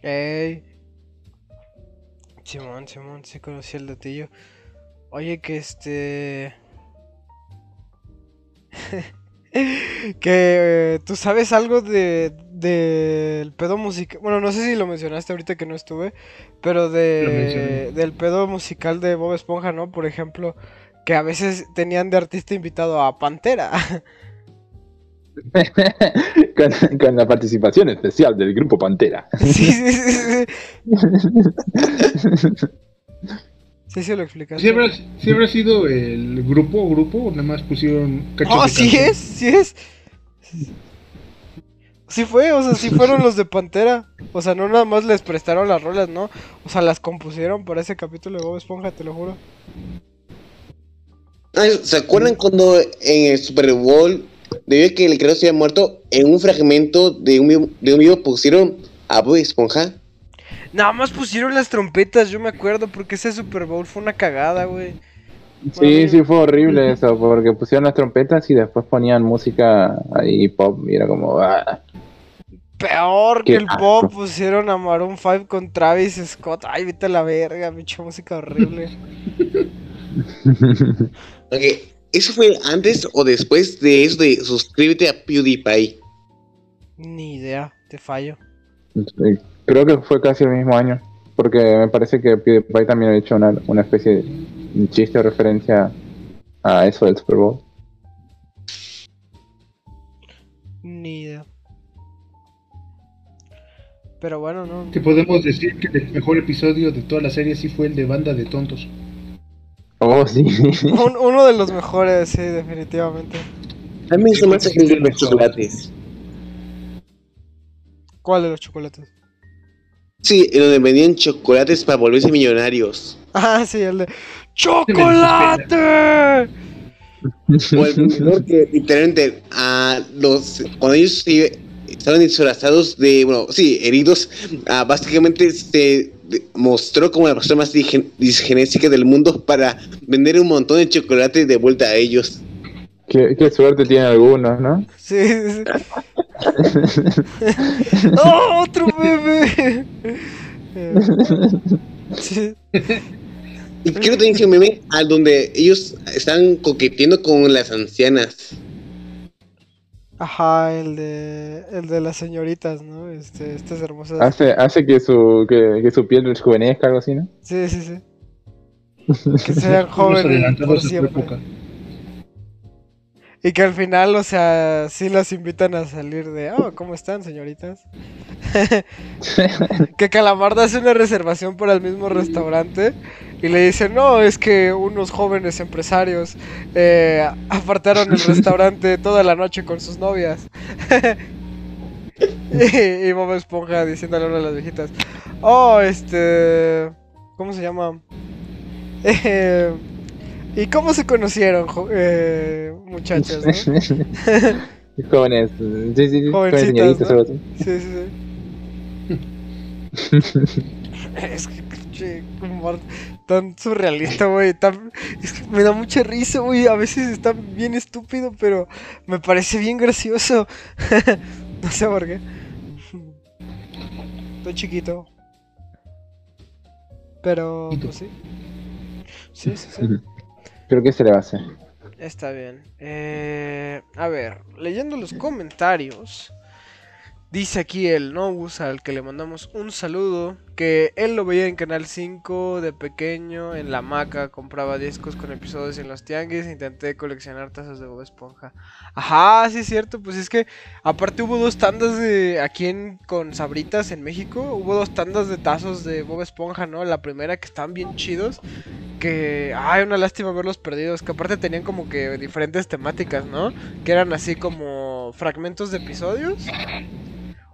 Ey. Simón, Simón, sí conocí el datillo. Oye, que este. que eh, tú sabes algo de del pedo musical. Bueno, no sé si lo mencionaste ahorita que no estuve, pero de del pedo musical de Bob Esponja, ¿no? Por ejemplo, que a veces tenían de artista invitado a Pantera. con, con la participación especial del grupo Pantera. sí, sí, sí, sí. Sí, sí lo explicaste. ¿Sí habrá, sí habrá sido el grupo grupo o nada más pusieron cachos No, de sí es, sí es. Sí fue, o sea, sí fueron los de Pantera. O sea, no nada más les prestaron las rolas, ¿no? O sea, las compusieron para ese capítulo de Bob Esponja, te lo juro. ¿Se acuerdan cuando en el Super Bowl, debido a que el creador se había muerto, en un fragmento de un, video- de un video pusieron a Bob Esponja? Nada más pusieron las trompetas, yo me acuerdo, porque ese Super Bowl fue una cagada, güey. Sí, sí, fue horrible eso, porque pusieron las trompetas y después ponían música ahí pop y era como... ah. Peor que el asco. pop, pusieron a Maroon 5 con Travis Scott. Ay, vete a la verga, pinche música horrible. Ok, ¿eso fue antes o después de eso de suscríbete a PewDiePie? Ni idea, te fallo. Creo que fue casi el mismo año, Porque me parece que PewDiePie también ha hecho una, una especie de chiste o referencia a eso del Super Bowl. Ni idea. Pero bueno, no. Que podemos decir que el mejor episodio de toda la serie sí fue el de Banda de Tontos. Oh, sí. Un- uno de los mejores, sí, definitivamente. A mí me hizo más el de los chocolates. ¿Cuál de los chocolates? Sí, en donde vendían chocolates para volverse millonarios. Ah, sí, el de ¡Chocolate! O el vendedor que literalmente a los cuando ellos se- estaban disfrazados de, bueno, sí, heridos, ah, básicamente se mostró como la persona más disgenésica del mundo para vender un montón de chocolate de vuelta a ellos. qué, qué suerte tienen algunos, ¿no? Sí, sí. ¡Oh, otro bebé! Eh, sí. Y quiero también que un meme al donde ellos están coqueteando con las ancianas. Ajá, el de, el de las señoritas, ¿no? Este, estas hermosas. Hace, hace que su que, que su piel rejuvenezca, algo así, ¿no? Sí, sí, sí. Que sean jóvenes por siempre. Y que al final, o sea, sí las invitan a salir de, oh, ¿cómo están, señoritas? que Calamarda hace una reservación para el mismo restaurante y le dice, no, es que unos jóvenes empresarios eh, apartaron el restaurante toda la noche con sus novias. y, y Bob Esponja diciéndole a una de las viejitas, oh, este, ¿cómo se llama? Eh, ¿Y cómo se conocieron, eh, muchachos? no? Jóvenes, sí, sí, sí, jóvenes señoritas, ¿no? Sí, sí, sí. es que, pinche humor tan surrealista, güey. Tan... Es que me da mucha risa, güey. A veces está bien estúpido, pero me parece bien gracioso. no sé por qué. Estoy chiquito. Pero, pues sí. Sí, sí, sí. Creo que se le va a hacer. Está bien. Eh, a ver, leyendo los comentarios. Dice aquí el Nobus al que le mandamos un saludo. Que él lo veía en Canal 5 de pequeño, en la hamaca. Compraba discos con episodios en los tianguis. Intenté coleccionar tazas de Bob Esponja. Ajá, sí es cierto. Pues es que aparte hubo dos tandas de. Aquí en, con Sabritas en México. Hubo dos tandas de tazos de Bob Esponja, ¿no? La primera que estaban bien chidos que ay una lástima verlos perdidos que aparte tenían como que diferentes temáticas no que eran así como fragmentos de episodios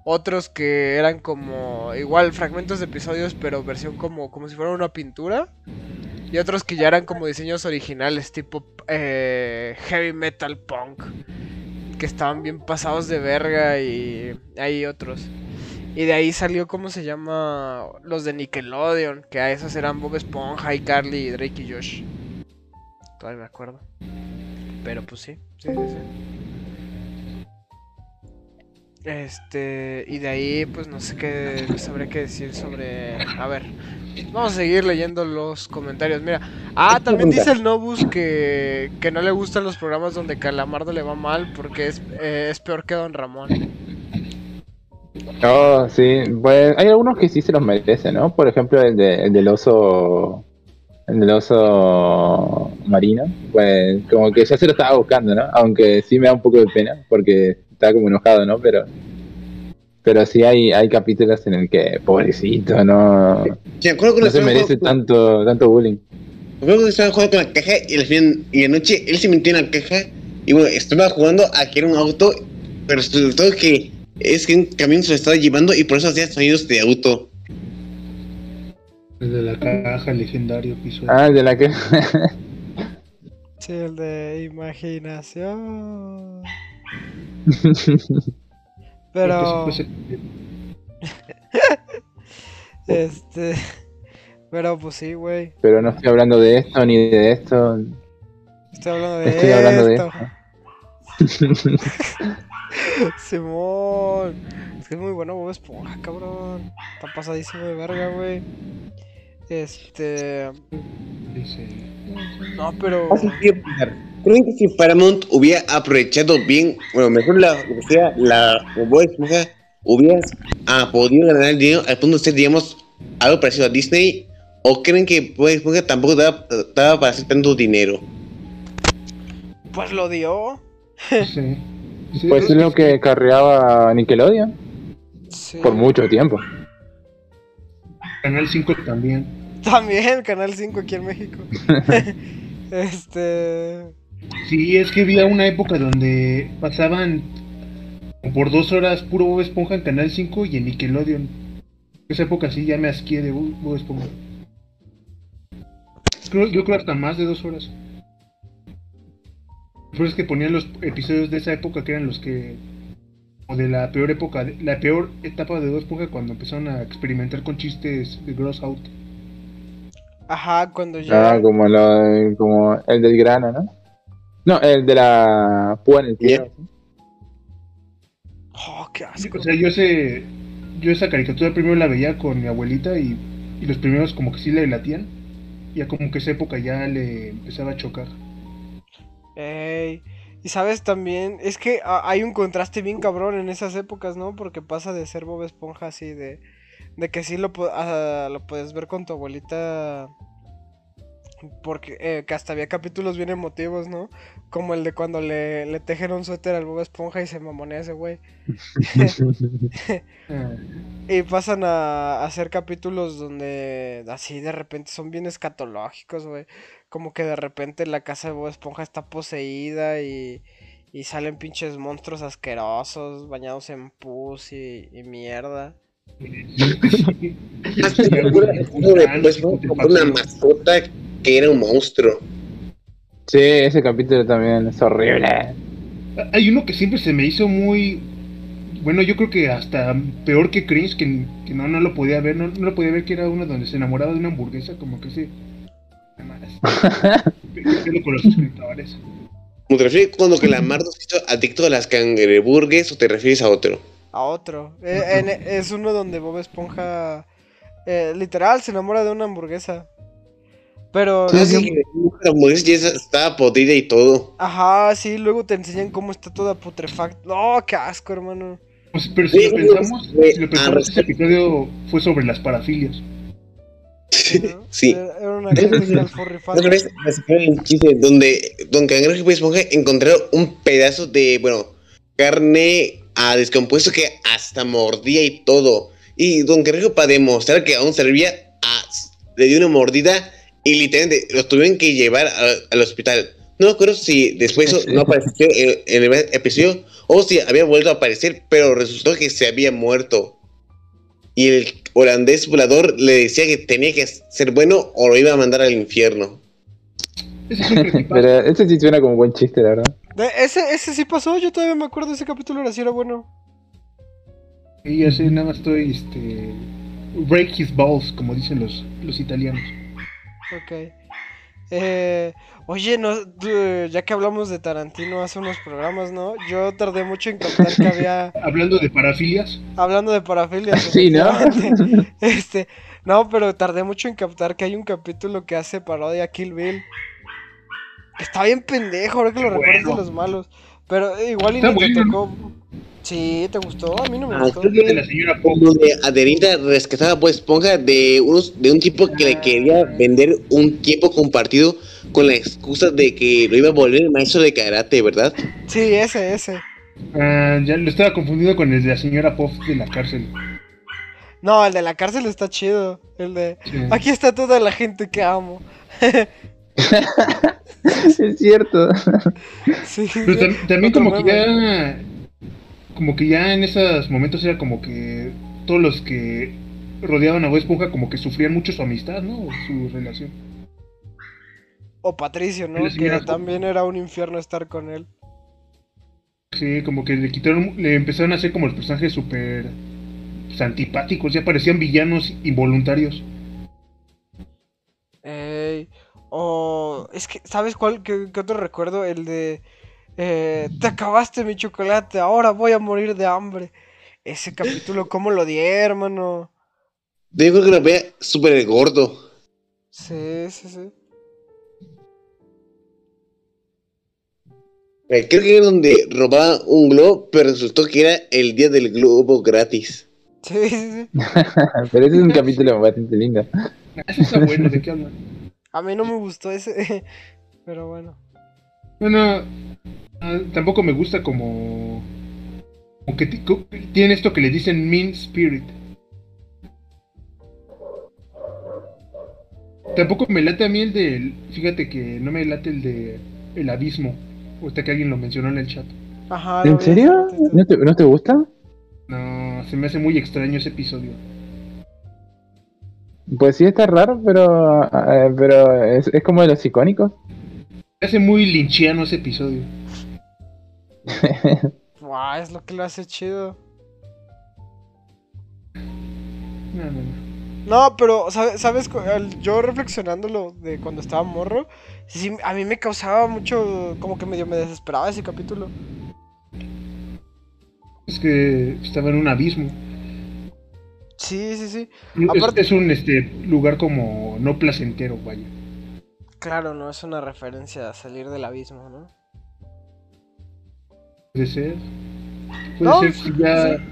otros que eran como igual fragmentos de episodios pero versión como como si fuera una pintura y otros que ya eran como diseños originales tipo eh, heavy metal punk que estaban bien pasados de verga y hay otros y de ahí salió, ¿cómo se llama? Los de Nickelodeon, que a esos eran Bob Esponja, y Carly, Drake y Josh. Todavía me acuerdo. Pero pues sí, sí, sí. Este, y de ahí, pues no sé qué sabré qué decir sobre. A ver, vamos a seguir leyendo los comentarios. Mira, ah, también dice el Nobus que, que no le gustan los programas donde Calamardo le va mal porque es, eh, es peor que Don Ramón. Oh, sí, pues hay algunos que sí se los merecen, ¿no? Por ejemplo, el, de, el del oso. El del oso marino, pues como que ya se lo estaba buscando, ¿no? Aunque sí me da un poco de pena, porque estaba como enojado, ¿no? Pero. Pero sí hay, hay capítulos en el que, pobrecito, no, Sí, acuerdo no se merece tanto, tanto bullying. me acuerdo cuando estaban jugando con la caja y al fin y anoche él se metió en la caja y bueno, estaba jugando a que era un auto, pero resultó que es que un camión se lo estaba llevando y por eso hacía sonidos de auto. El de la caja legendario episodio. Ah, el de la que. Sí, el de imaginación. Pero, este. Pero pues sí, güey. Pero no estoy hablando de esto ni de esto. Estoy hablando de Estoy hablando de esto. esto. Simón. Es que es muy bueno Bob Esponja, cabrón. Está pasadísimo de verga, güey. Este. No, pero. Hace tiempo, ¿Creen que si Paramount hubiera aprovechado bien, bueno, mejor la, que sea, la hubiera ah, podido ganar el dinero al punto de ser, digamos, algo parecido a Disney? ¿O creen que Esponja tampoco daba, daba para hacer tanto dinero? Pues lo dio. Sí. Sí, Pues es lo que carreaba Nickelodeon Sí. por mucho tiempo. Canal 5 también. También, Canal 5 aquí en México. este. Sí, es que había una época donde pasaban por dos horas puro Bob Esponja en Canal 5 y en Nickelodeon. Esa época sí ya me asqué de Bob Esponja. Creo, yo creo hasta más de dos horas. Pero es que ponían los episodios de esa época que eran los que... O de la peor época, de- la peor etapa de Bob Esponja cuando empezaron a experimentar con chistes de Gross Out. Ajá, cuando ya. Ah, como, lo, como el del grano, ¿no? No, el de la púa en el pie. Oh, qué asco. O sea, yo ese, yo esa caricatura primero la veía con mi abuelita y, y los primeros como que sí le latían. Ya como que esa época ya le empezaba a chocar. Ey, Y sabes también, es que ah, hay un contraste bien cabrón en esas épocas, ¿no? Porque pasa de ser Bob Esponja así de, de que sí lo, pu- ah, lo puedes ver con tu abuelita. Porque eh, que hasta había capítulos bien emotivos, ¿no? Como el de cuando le, le tejen un suéter al Bob Esponja y se mamonea ese güey. Y pasan a, a hacer capítulos donde así de repente son bien escatológicos, güey. Como que de repente la casa de Bob Esponja está poseída y, y salen pinches monstruos asquerosos bañados en pus y, y mierda. Una mascota que era un monstruo. Sí, ese capítulo también es horrible. Hay uno que siempre se me hizo muy... Bueno, yo creo que hasta peor que Cringe, que, que no, no lo podía ver, no, no lo podía ver que era uno donde se enamoraba de una hamburguesa, como que sí. Con los. ¿Te refieres cuando que la Mardo se hizo adicto a las cangreburgues o te refieres a otro? A otro. Eh, en- es uno donde Bob Esponja eh, literal se enamora de una hamburguesa. Pero... Sí, no sí, sé- la hamburguesa ya estaba podrida y todo. Ajá, sí, luego te enseñan cómo está toda putrefacta. No, qué asco, hermano. Pues, pero si Sí, lo pensamos, güey, si lo ah, pensamos, ese episodio fue sobre las parafilias. ¿No? Sí. Era era una. Otra vez el chiste donde Don Cangrejo y Bob Esponja encontraron un pedazo de, bueno, carne a descompuesto que hasta mordía y todo. Y Don Cangrejo para demostrar que aún servía, a- le dio una mordida y literalmente los tuvieron que llevar a- al hospital. No me acuerdo si después eso no apareció en, en el episodio o si había vuelto a aparecer, pero resultó que se había muerto. Y el holandés volador le decía que tenía que ser bueno o lo iba a mandar al infierno. Pero ese sí suena como buen chiste, la verdad. De- ese, ese sí pasó, yo todavía me acuerdo de ese capítulo, era así era bueno. Y ya sé, nada más estoy, este... Break his balls, como dicen los, los italianos. Ok. Eh, oye, no, tú, ya que hablamos de Tarantino hace unos programas, ¿no? Yo tardé mucho en captar que había, Hablando de parafilias, hablando de parafilia. Sí, ¿no? Este, no, pero tardé mucho en captar que hay un capítulo que hace parodia a Kill Bill. Está bien pendejo, ahora que lo recuerdo Bueno. de los malos. Pero eh, igual y ni te tocó. Sí, ¿te gustó? A mí no me Ah, gustó. creo de la señora Pop. donde Adelita rescataba a Bob Esponja de unos de un tipo que le quería vender un tiempo compartido con la excusa de que lo iba a volver maestro de karate, ¿verdad? Sí, ese, ese. Ah, ya lo estaba confundido con el de la señora Pop de la cárcel. No, el de la cárcel está chido. El de. Sí. Aquí está toda la gente que amo. es cierto. Sí. Pero tam- también como que ya... Como que ya en esos momentos era como que todos los que rodeaban a Bob Esponja como que sufrían mucho su amistad, ¿no? Su relación. O Patricio, ¿no? Que también era un infierno estar con él. Sí, como que le quitaron, le empezaron a hacer como los personajes súper pues, antipáticos, ya parecían villanos involuntarios. Ey. O. Es que, ¿sabes cuál? ¿Qué, qué otro recuerdo? El de. Eh, te acabaste mi chocolate, ahora voy a morir de hambre. Ese capítulo, ¿cómo lo di, hermano? Yo creo que lo veía súper gordo. Sí, sí, sí. Eh, Creo que era donde robaba un globo, pero resultó que era el día del globo gratis. Sí, sí, sí. Pero ese es un capítulo bastante lindo. Eso está bueno, ¿de qué hablan? A mí no me gustó ese. Pero bueno. Bueno, tampoco me gusta como. como que ti- co- tiene esto que le dicen mean spirit. Tampoco me late a mí el del. Fíjate que no me late el de. El abismo. Ahorita que alguien lo mencionó en el chat. Ajá. ¿En serio? ¿No te, ¿No te gusta? No, se me hace muy extraño ese episodio. Pues sí está raro, pero eh, pero es, es como de los icónicos. Se hace muy linchiano ese episodio. Buah, es lo que lo hace chido. No, no, no. No, pero, ¿sabe- ¿sabes? Yo reflexionándolo de cuando estaba morro, sí, a mí me causaba mucho, como que medio me desesperaba ese capítulo. Es que estaba en un abismo. Sí, sí, sí. Es, Aparte- es un este lugar como no placentero, vaya. Claro, no es una referencia a salir del abismo, ¿no? Puede ser. Puede No, ser si ya. sí.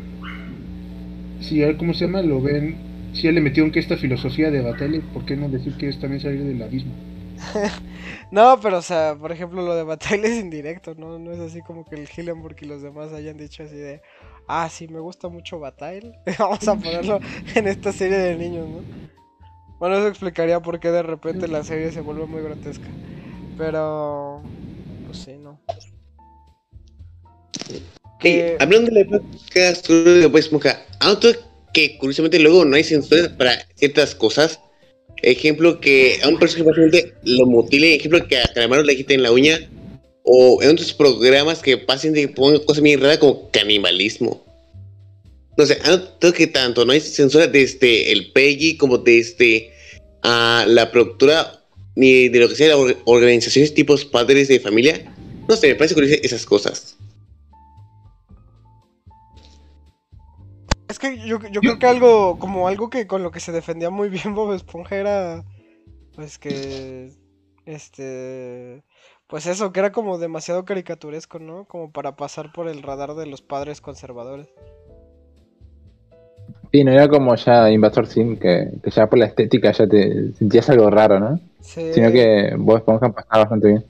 Si ya, ¿cómo se llama? Lo ven. Si ya le metieron que esta filosofía de Battle, ¿por qué no decir que es también salir del abismo? No, pero, o sea, por ejemplo, lo de Battle es indirecto, ¿no? No es así como que el Hillenburg y los demás hayan dicho así de, ah, sí, me gusta mucho Battle, vamos a ponerlo en esta serie de niños, ¿no? Bueno, eso explicaría por qué de repente la serie se vuelve muy grotesca. Pero. Hey, hablando de la época de Bob Esponja, ¿ha notado que curiosamente luego no hay censura para ciertas cosas? Ejemplo, que a un personaje básicamente lo mutile, ejemplo, que a Calamaro le quiten la uña, o en otros programas que pasen de que pongan cosas bien raras como canibalismo. No sé, ¿ha notado que tanto no hay censura desde el PEGI como desde ah, la productora ni de lo que sea las organizaciones tipos padres de familia? No sé, me parece curioso esas cosas. Es que yo, yo creo que algo, como algo que con lo que se defendía muy bien Bob Esponja era, pues que, este, pues eso, que era como demasiado caricaturesco, ¿no? Como para pasar por el radar de los padres conservadores. Sí, no era como ya Invasor Sim, que, que ya por la estética ya te sentías algo raro, ¿no? Sí. Sino que Bob Esponja pasaba bastante bien.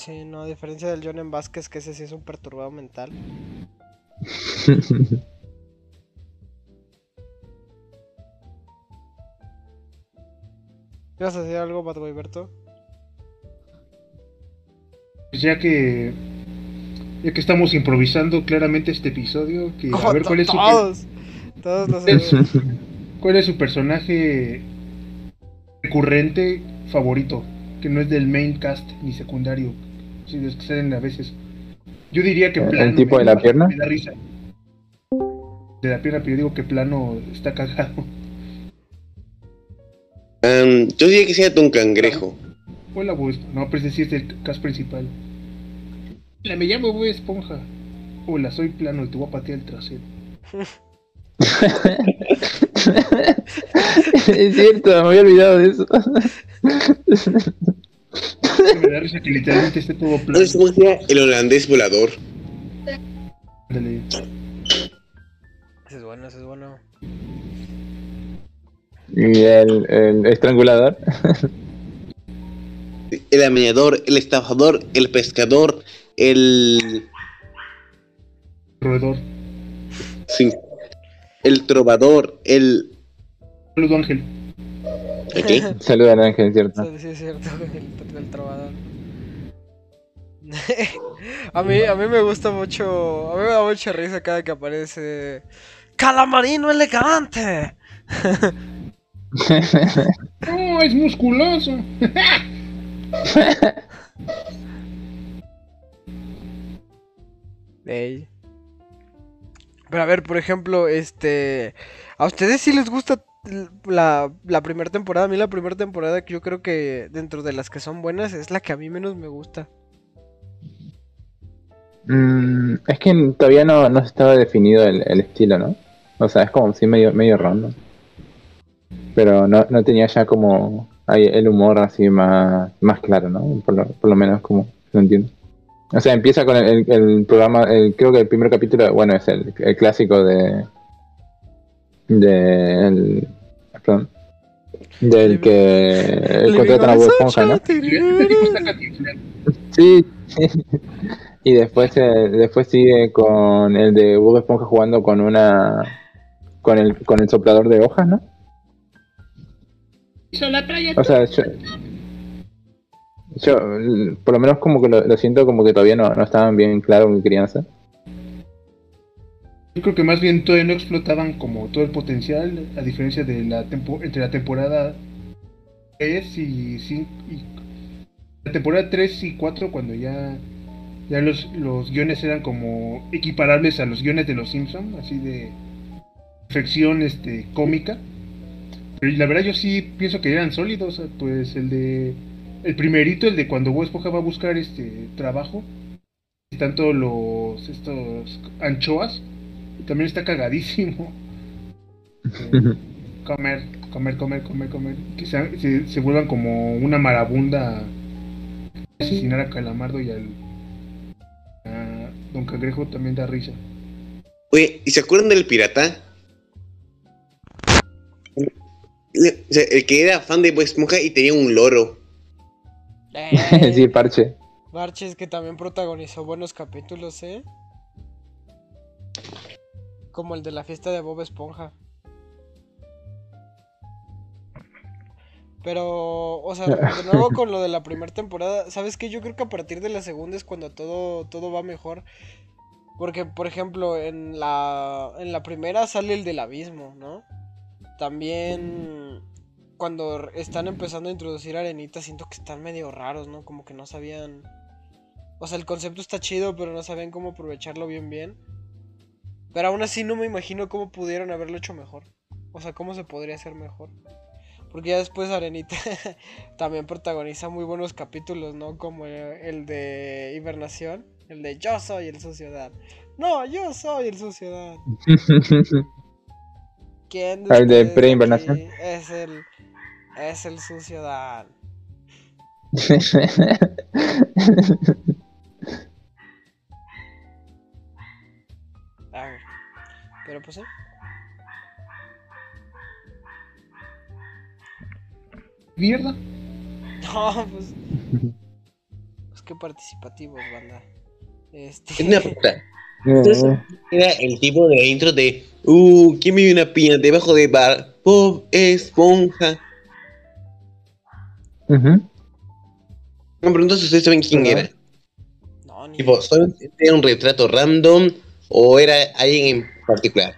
Sí, no, a diferencia del John en Vázquez, que ese sí es un perturbado mental. ¿Ibas a decir algo, Berto? Pues ya que. Ya que estamos improvisando claramente este episodio, que a ver to- cuál es su, per- todos, todos los... Cuál es su personaje recurrente favorito, que no es del main cast ni secundario, si los que salen a veces. Yo diría que ¿El plano. tipo me- de la pierna? Me da risa. De la pierna, pero yo digo que plano está cagado. Yo diría que sea Don Cangrejo. Hola, Bob Esponja. No, pues decir el cast principal. Hola, me llamo Bob Esponja. Hola, soy plano y te voy a patear el trasero. es cierto, me había olvidado de eso. Me da risa que literalmente esté todo plano. No sé cómo sea el holandés volador. Ándale. Ese es bueno, ese es bueno. Y el, el estrangulador. El amañador, el estafador, el pescador, el. Roedor. Sí. El trovador, el. Saludo, Ángel. ¿Aquí? Saluda al ángel, ¿cierto? Sí, sí, es cierto, el, el trovador. a, mí, a mí me gusta mucho. A mí me da mucha risa cada que aparece. ¡Calamarino elegante! ¡Oh, es musculoso! Ey. Pero a ver, por ejemplo, este. ¿A ustedes sí les gusta la, la primera temporada? A mí la primera temporada que yo creo que dentro de las que son buenas es la que a mí menos me gusta. Mm, es que todavía no, no estaba definido el, el estilo, ¿no? O sea, es como si medio, medio random. Pero no, no tenía ya como el humor así más, más claro, ¿no? Por lo, por lo menos como lo entiendo. O sea, empieza con el, el- el programa, el- creo que el primer capítulo, bueno, es el, el clásico de... de el- perdón, del que contratan a Bob Esponja, ¿no? Este. Sí. y después eh, después sigue con el de Bob Esponja jugando con una con el con el soplador de hojas, ¿no? Hizo la playa. O sea, yo, yo, por lo menos como que lo, lo siento como que todavía no, no estaban bien claros querían hacer. Yo creo que más bien todavía no explotaban como todo el potencial, a diferencia de la tempo entre la temporada 3 y 5 y la temporada 3 y 4 cuando ya ya los, los guiones eran como equiparables a los guiones de los Simpsons, así de perfección este cómica. Pero la verdad yo sí pienso que eran sólidos, pues el de el primerito, el de cuando Bob Esponja va a buscar este trabajo, están todos los estos anchoas también está cagadísimo. Eh, comer, comer, comer, comer, comer. Que se, se, se vuelvan como una marabunda. Asesinar a Calamardo y al. a Don Cangrejo también da risa. Oye, ¿y se acuerdan del pirata? Le- o sea, el que era fan de Bob Esponja y tenía un loro. Eh, sí, parche. Barches que también protagonizó buenos capítulos, ¿eh? Como el de la fiesta de Bob Esponja. Pero, o sea, de nuevo con lo de la primera temporada, ¿sabes qué? Yo creo que a partir de la segunda es cuando todo, todo va mejor. Porque, por ejemplo, en la, en la primera sale el del abismo, ¿no? También cuando están empezando a introducir arenitas, siento que están medio raros, ¿no? Como que no sabían... O sea, el concepto está chido, pero no sabían cómo aprovecharlo bien bien. Pero aún así no me imagino cómo pudieron haberlo hecho mejor. O sea, cómo se podría hacer mejor. Porque ya después Arenita también protagoniza muy buenos capítulos, ¿no? Como el de Hibernación. El de Yo soy el Sociedad. No, yo soy el Sociedad. ¿Quién El de ustedes preinvernación. aquí Es el... Es el Sociedad. A Pero pues sí. Mierda. No, pues. Pues qué participativos, banda. Este. Es una puta. Entonces, era el tipo de intro de Uh, ¿quién vive una piña debajo de bar? Bob Esponja. Ujú. Me pregunto si ustedes saben quién era. No, ni. Tipo, ¿solamente era un retrato random o era alguien en particular?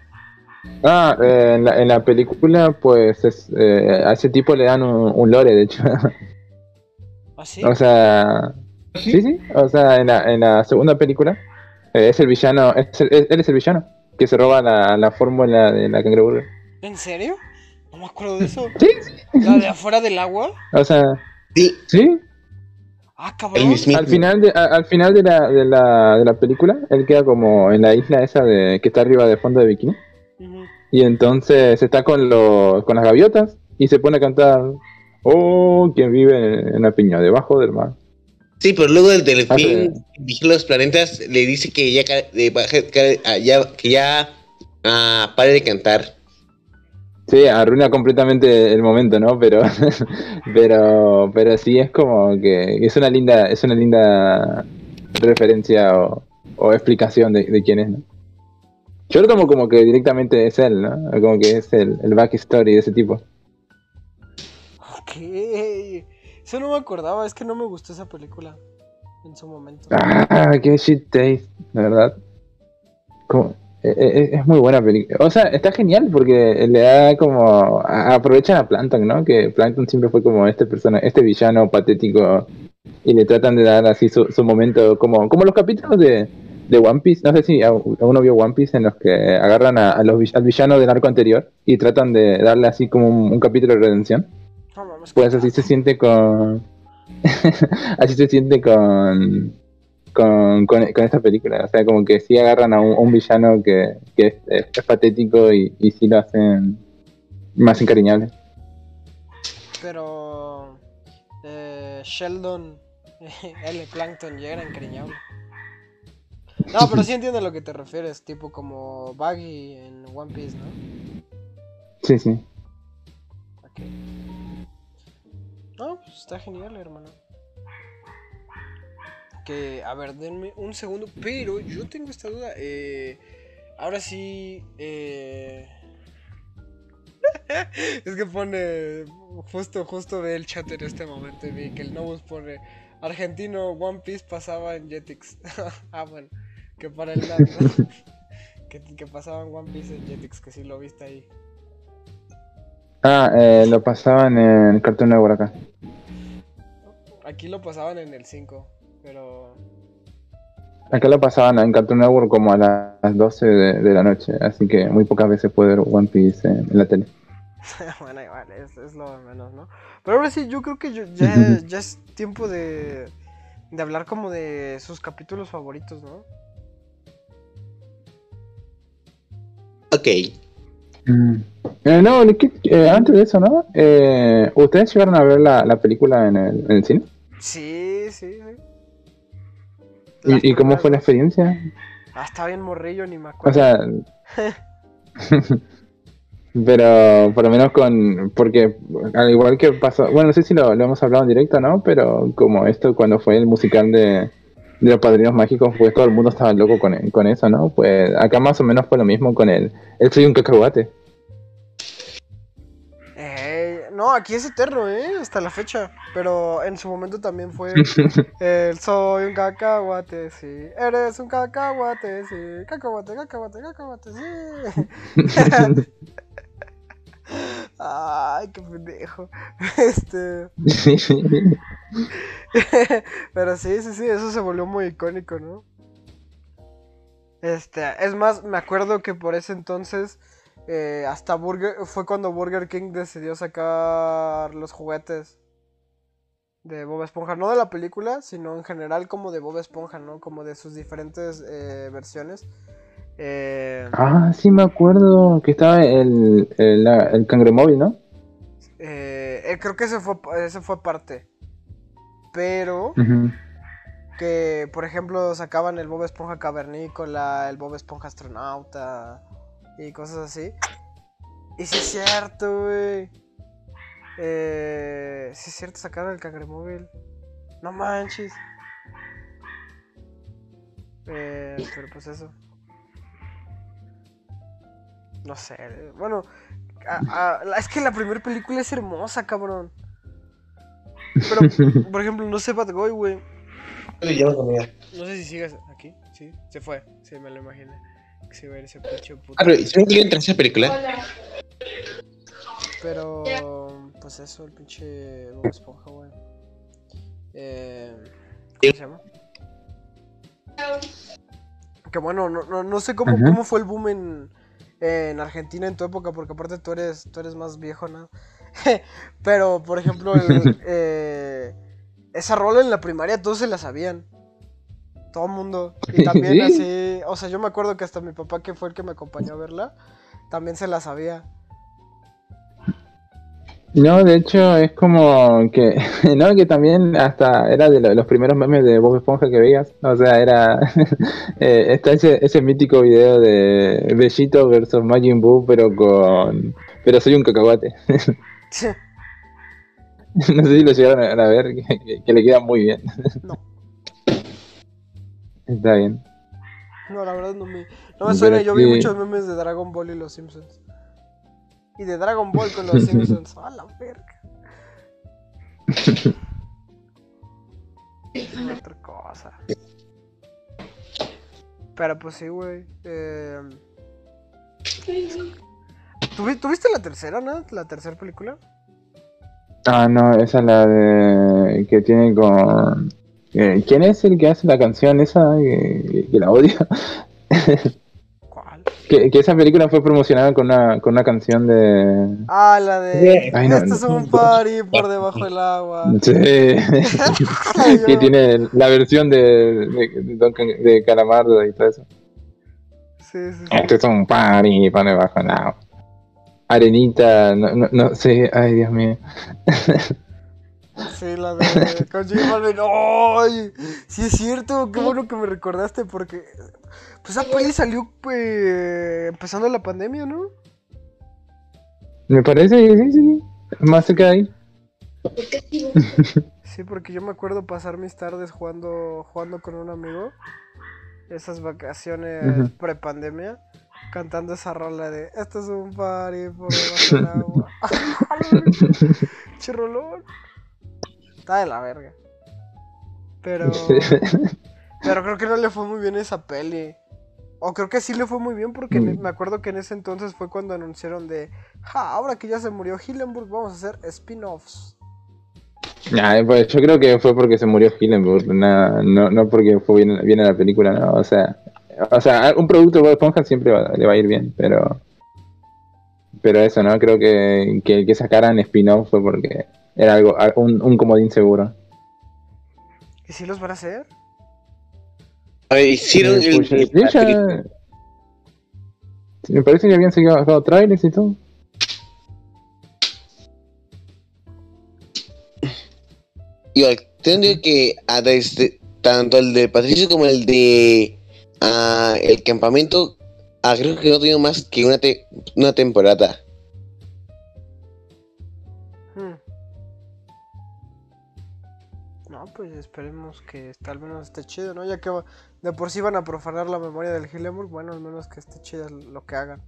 Ah, eh, en, la, en la película, pues es, eh, a ese tipo le dan un, un lore, de hecho. ¿Ah, sí? o sea, ¿Sí? sí, sí. O sea, en la, en la segunda película, eh, es el villano, es el- es- él es el villano que se roba la, la fórmula de la cangreburger. ¿En serio? No me acuerdo de eso. Sí, ¿La de afuera del agua? O sea, Sí, sí. Ah, cabrón. Al final, de, a- al final de, la, de, la, de la película, él queda como en la isla esa de que está arriba de fondo de bikini. Y entonces está con, los con las gaviotas y se pone a cantar. Oh, quien vive en, en la piña, debajo del mar. Sí, pero luego el delfín que vigila los planetas le dice que ya, ah, ya- que ya ah, pare de cantar. Sí, arruina completamente el momento, ¿no? Pero, pero, pero sí es como que es una linda, es una linda referencia o, o explicación de, de quién es, ¿no? Yo lo tomo como que directamente es él, ¿no? Como que es el, el backstory de ese tipo. Ok. Eso no me acordaba, es que no me gustó esa película en su momento. Ah, qué shit taste, la verdad. Eh, es muy buena película. O sea, está genial porque le da como. Aprovechan a Plankton, ¿no? Que Plankton siempre fue como este persona, este villano patético. Y le tratan de dar así su, su momento, como, como los capítulos de, de One Piece. No sé si uno vio One Piece en los que agarran a, a los, al villano del arco anterior y tratan de darle así como un, un capítulo de redención. Pues así se siente con. así se siente con, con, con. con esta película. O sea, como que sí agarran a un, villano que, que es, es- es patético y, y sí lo hacen más encariñable. Pero. eh, Sheldon. El Plankton ya era encariñable. No, pero sí entiendo a lo que te refieres, tipo como Baggy en One Piece, ¿no? Sí, sí. Ok. No, pues está genial, hermano. Que, a ver, denme un segundo, pero yo tengo esta duda. Eh, ahora sí, eh... es que pone, justo, justo ve el chat en este momento y vi que el Novus pone, argentino One Piece pasaba en Jetix. ah, bueno, que para el lado, que, que pasaba en One Piece en Jetix, que sí lo viste ahí. Ah, eh, lo pasaban en Cartoon Network acá. Aquí lo pasaban en el 5, pero... Acá lo pasaban en Cartoon Network como a las 12 de, de la noche, así que muy pocas veces puede ver One Piece en, en la tele. bueno, igual, es, es lo de menos, ¿no? Pero ahora sí, yo creo que yo- ya, ya es tiempo de, de hablar como de sus capítulos favoritos, ¿no? Ok. Mm. Eh, no, ¿qué- eh, antes de eso, ¿no? Eh, ¿Ustedes llegaron a ver la, la película en el, en el cine? Sí, sí, sí. ¿Y, y cómo fue la experiencia? Ah, estaba bien morrillo, ni me O acuerdo. sea... Pero por lo menos con... Porque al igual que pasó... Bueno, no sé si lo, lo hemos hablado en directo, ¿no? Pero como esto cuando fue el musical de, de los Padrinos Mágicos, pues todo el mundo estaba loco con, con eso, ¿no? Pues acá más o menos fue lo mismo con el... El Soy un cacahuate. No, aquí es eterno, ¿eh? Hasta la fecha. Pero en su momento también fue el soy un cacahuate, sí. Eres un cacahuate, sí. Cacahuate, cacahuate, cacahuate, sí. Ay, qué pendejo. Este. Pero sí, sí, sí, eso se volvió muy icónico, ¿no? Este, es más, me acuerdo que por ese entonces, eh, hasta Burger, fue cuando Burger King decidió sacar los juguetes de Bob Esponja, no de la película, sino en general como de Bob Esponja, ¿no? Como de sus diferentes eh, versiones. Eh, Ah, sí me acuerdo que estaba el, el, el cangremóvil, ¿no? eh, eh, creo que ese fue, ese fue parte. Pero... Que por ejemplo sacaban el Bob Esponja cavernícola, el Bob Esponja astronauta y cosas así. Y sí es cierto, güey. Eh, sí es cierto, sacaron el cangremóvil. No manches. Eh, pero pues eso. No sé. Bueno, a- a- la- es que la primera película es hermosa, cabrón. Pero, por ejemplo, no sé Bad Boy, güey. No sé si sigas aquí. Sí, se fue. Sí, me lo imaginé. Que se iba a ir ese pinche puto. Ah, pero ¿y ¿saben quién entra en esa película? Pero, pues eso, el pinche Bob Esponja, güey. Eh, ¿Cómo se llama? Que bueno, no, no, no sé cómo, Ajá. cómo fue el boom en, en Argentina en tu época, porque aparte tú eres, tú eres más viejo, ¿no? Pero, por ejemplo, el, eh, esa rola en la primaria todos se la sabían. Todo el mundo. Y también Sí. así, o sea, yo me acuerdo que hasta mi papá, que fue el que me acompañó a verla, también se la sabía. No, de hecho es como que, no, que también hasta era de lo- los primeros memes de Bob Esponja que veías, o sea, era, eh, está ese, ese mítico video de Bellito versus Majin Buu, pero con, pero soy un cacahuate, no sé si lo llegaron a ver, que, que- que le queda muy bien. No. Está bien. No, la verdad no me, no me suena. Yo vi muchos memes de Dragon Ball y los Simpsons. Y de Dragon Ball con los Simpsons. A la verga. Es otra cosa. Pero pues sí, güey. Eh... ¿Tú, vi- tú viste la tercera, no? La tercera película. Ah, no, esa es la de que tiene con... eh, ¿Quién es el que hace la canción esa que, que la odio? ¿Cuál? Que, que esa película fue promocionada con una, con una canción de... Ah, la de. Ay, no, Esto es un party por debajo del agua. Sí. Que tiene la versión de, de, de, de Calamardo y todo eso. Sí, sí, sí. Esto es un party para debajo del agua. Arenita, no, no, no sé, ay Dios mío. Sí, la de con J Balvin. ¡Ay! Sí es cierto, qué bueno que me recordaste porque pues esa peli salió pues, empezando la pandemia, ¿no? Me parece, sí, sí, sí. Más de ahí. Sí, porque yo me acuerdo pasar mis tardes jugando jugando con un amigo esas vacaciones Ujú. pre-pandemia cantando esa rola de esto es un party por debajo del agua. Chirrolón. Está de la verga. Pero pero creo que no le fue muy bien esa peli. O creo que sí le fue muy bien porque Mm. me acuerdo que en ese entonces fue cuando anunciaron de, ja, ahora que ya se murió Hillenburg, vamos a hacer spin-offs. Nah, pues yo creo que fue porque se murió Hillenburg, no, no, no porque fue bien, bien a la película, no, o sea, o sea, un producto de Bob Esponja siempre va- le va a ir bien, pero pero eso, ¿no? Creo que que, que sacaran spin-off fue porque era algo, un, un comodín seguro. ¿Y si los van a hacer? A ver, hicieron Eh, el, pues, el- ya- me parece que habían sacado trailers y todo. Yo tengo que ah, desde- tanto el de Patricio como el de ah, el campamento, ah, creo que no tuvieron más que una, te- una temporada. Pues esperemos que al menos esté chido, ¿no? Ya que de por sí van a profanar la memoria del Hillenburg, bueno, al menos que esté chido lo que hagan.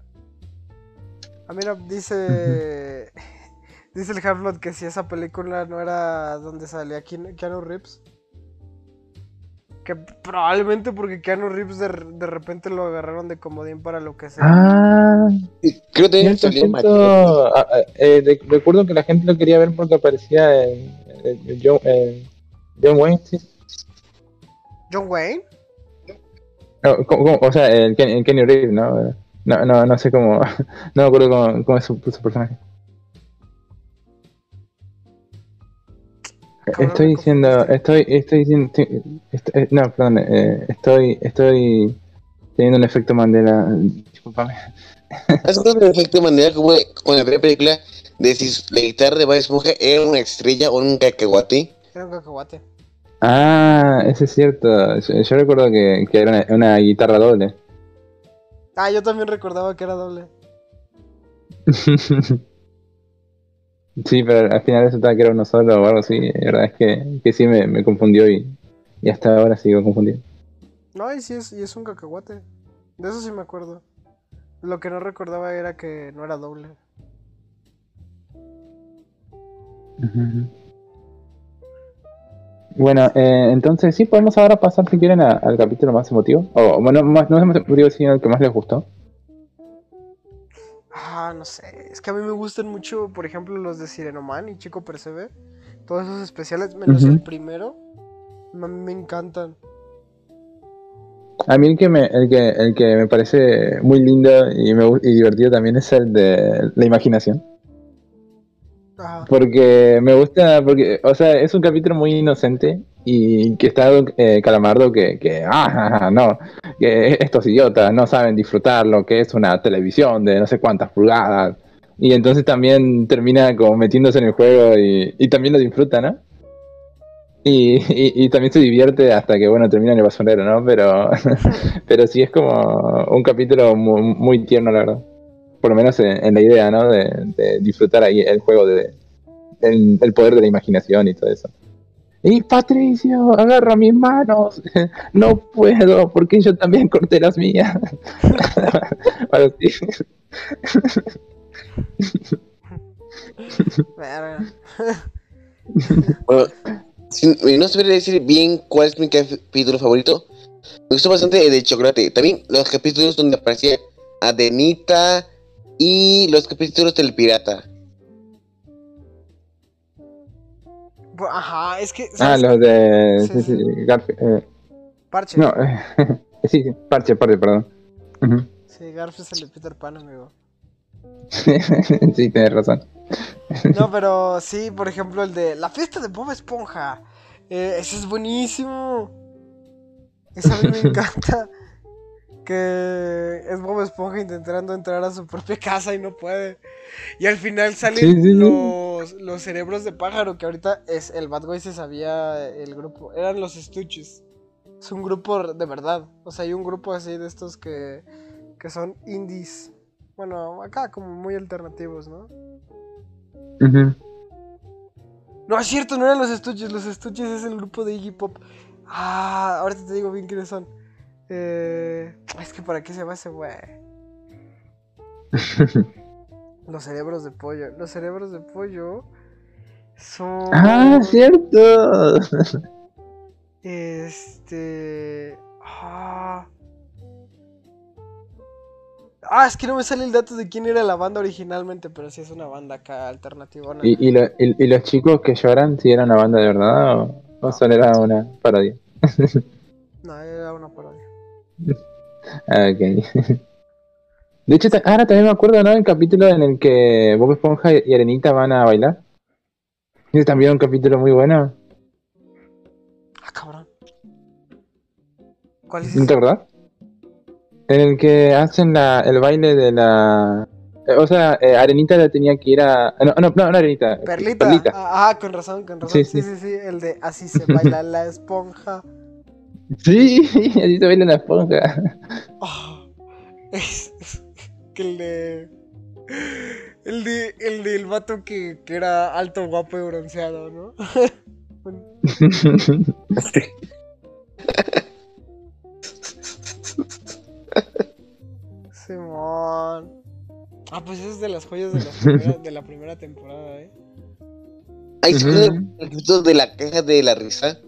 Ah, mira, dice. dice el Half-Blood que si esa película no era donde salía Keanu Keanu Reeves. Que probablemente porque Keanu Reeves de, de repente lo agarraron de comodín para lo que sea. Ah, Creo que salió. Ah, ah, eh, de- recuerdo que la gente lo quería ver porque aparecía en, en- en John, Wayne, sí. John Wayne. No, ¿cómo- cómo? o sea, el, Ken- el Kenny Reeves, ¿no? No, no, no sé cómo, no me acuerdo cómo, cómo es su, su personaje. Cabrón, Estoy diciendo, estoy, estoy diciendo, estoy- eh, no, perdón, eh, estoy, estoy teniendo un efecto Mandela, discúlpame. ¿Has visto el efecto de manera como con la primera película de si la guitarra de Bob Esponja era una estrella o un cacahuate? Era un cacahuate. Ah, eso es cierto, yo, yo recuerdo que, que era una, una guitarra doble. Ah, yo también recordaba que era doble. Sí, pero al final resultaba que era uno solo o algo así. La verdad es que, que sí me, me confundió y, y hasta ahora sigo confundido. No, y sí es, y es un cacahuate. De eso sí me acuerdo. Lo que no recordaba era que no era doble. Ujú. Bueno, eh, entonces sí podemos ahora pasar si quieren a- al capítulo más emotivo. O bueno, más, no más emotivo, sino el que más les gustó. Ah, no sé. Es que a mí me gustan mucho, por ejemplo, los de Sirenoman y Chico Percebe. Todos esos especiales, menos el primero. A mí me encantan. A mí el que me, el que, el que me parece muy lindo y, me, y divertido también es el de la imaginación. Porque me gusta, porque, o sea, es un capítulo muy inocente y que está eh, Calamardo que, que, ah, no, que estos idiotas no saben disfrutar lo que es una televisión de no sé cuántas pulgadas. Y entonces también termina como metiéndose en el juego y, también lo disfruta, ¿no? Y también se divierte hasta que, bueno, termina en el basurero, ¿no? Pero, pero sí es como un capítulo muy, muy tierno, la verdad. Por lo menos en, en la idea, ¿no? De, de disfrutar ahí el juego de, el, el poder de la imaginación y todo eso. Y Patricio, agarra mis manos. No puedo, porque yo también corté las mías. Verga. Bueno, sin- eh, no sabría decir bien cuál es mi capítulo favorito. Me gustó bastante el de chocolate. También los capítulos donde aparecía Adenita y los capítulos del pirata. Ajá, es que. Ah, los de. Sí, sí, sí, sí. Garfi- eh, Parche. no, eh, sí, parche, parche, perdón. Ujú. Sí, Garf es el de Peter Pan, amigo. sí, tienes razón. No, pero sí, por ejemplo, el de La fiesta de Bob Esponja. Eh, ese es buenísimo. Ese a mí me encanta. Que es Bob Esponja intentando entrar a su propia casa y no puede. Y al final salen Sí, sí, sí. los los, los cerebros de pájaro, que ahorita es el Bad Boy se sabía el grupo. Eran los Stooges. Es un grupo de verdad. O sea, hay un grupo así de estos que, que son indies. Bueno, acá como muy alternativos, ¿no? No, es cierto, no eran los Stooges. Los Stooges es el grupo de Iggy Pop. Ah, ahorita te digo bien quiénes son. Eh, es que para qué se va ese güey. Los cerebros de pollo. Los cerebros de pollo son. Ah, cierto. Este. Ah. Ah, es que no me sale el dato de quién era la banda originalmente, pero sí es una banda acá alternativa. ¿Y, y, lo- y- y los chicos que lloran, si eran una banda de verdad o, o solo era una parodia? No, era una parodia. Ah, ok. De hecho, ahora también me acuerdo, ¿no? El capítulo en el que Bob Esponja y Arenita van a bailar. Ese también es un capítulo muy bueno. Ah, cabrón. ¿Cuál es ¿No te acordás? En el que hacen la, el baile de la... eh, O sea, eh, Arenita la tenía que ir a... No, no, no, no Arenita. Perlita. Perlita. Ah, ah, con razón, con razón. Sí, Sí, sí. sí, sí, El de así se baila la esponja. Sí, así se baila la esponja. Ah, es, es que el de. El de. El del vato que, que era alto, guapo y bronceado, ¿no? Bueno, Simón. Ah, pues ese es de las joyas de la primera, de la primera temporada, ¿eh? Ahí se Ujú. acuerdan el capítulo de la caja de la risa.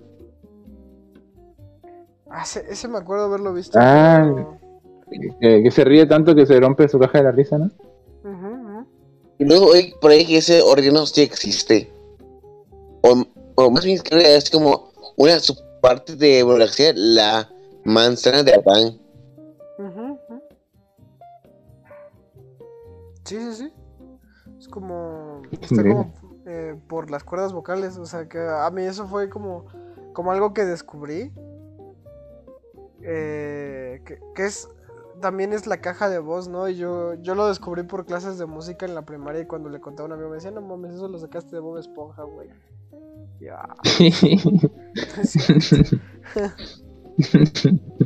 Ah, ese, ese me acuerdo haberlo visto. Ah. pero- que, que se ríe tanto que se rompe su caja de la risa, ¿no? Y luego oí por ahí que ese órgano sí existe. O, o más bien es como una subparte de bueno, la, manzana de Adán. Ujú, ujú. Sí, sí, sí. Es como. Está como eh, por las cuerdas vocales. O sea que a mí eso fue como, como algo que descubrí. Eh, que, que es. También es la caja de voz, ¿no? Y yo, yo lo descubrí por clases de música en la primaria y cuando le conté a un amigo me decía, no mames, eso lo sacaste de Bob Esponja, güey. Ya.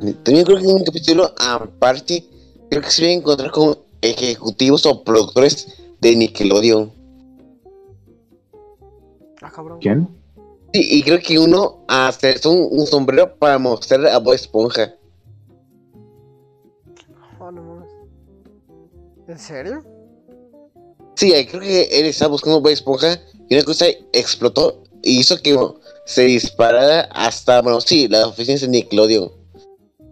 También creo que en un capítulo aparte, creo que se iba a encontrar con ejecutivos o productores de Nickelodeon. Ah, cabrón. ¿Quién? Sí, y creo que uno hace un, un sombrero para mostrar a Bob Esponja. No mames. ¿En serio? Sí, creo que él estaba buscando Bob Esponja y una cosa explotó y hizo que bueno, se disparara hasta, bueno, sí, las oficinas de Nickelodeon.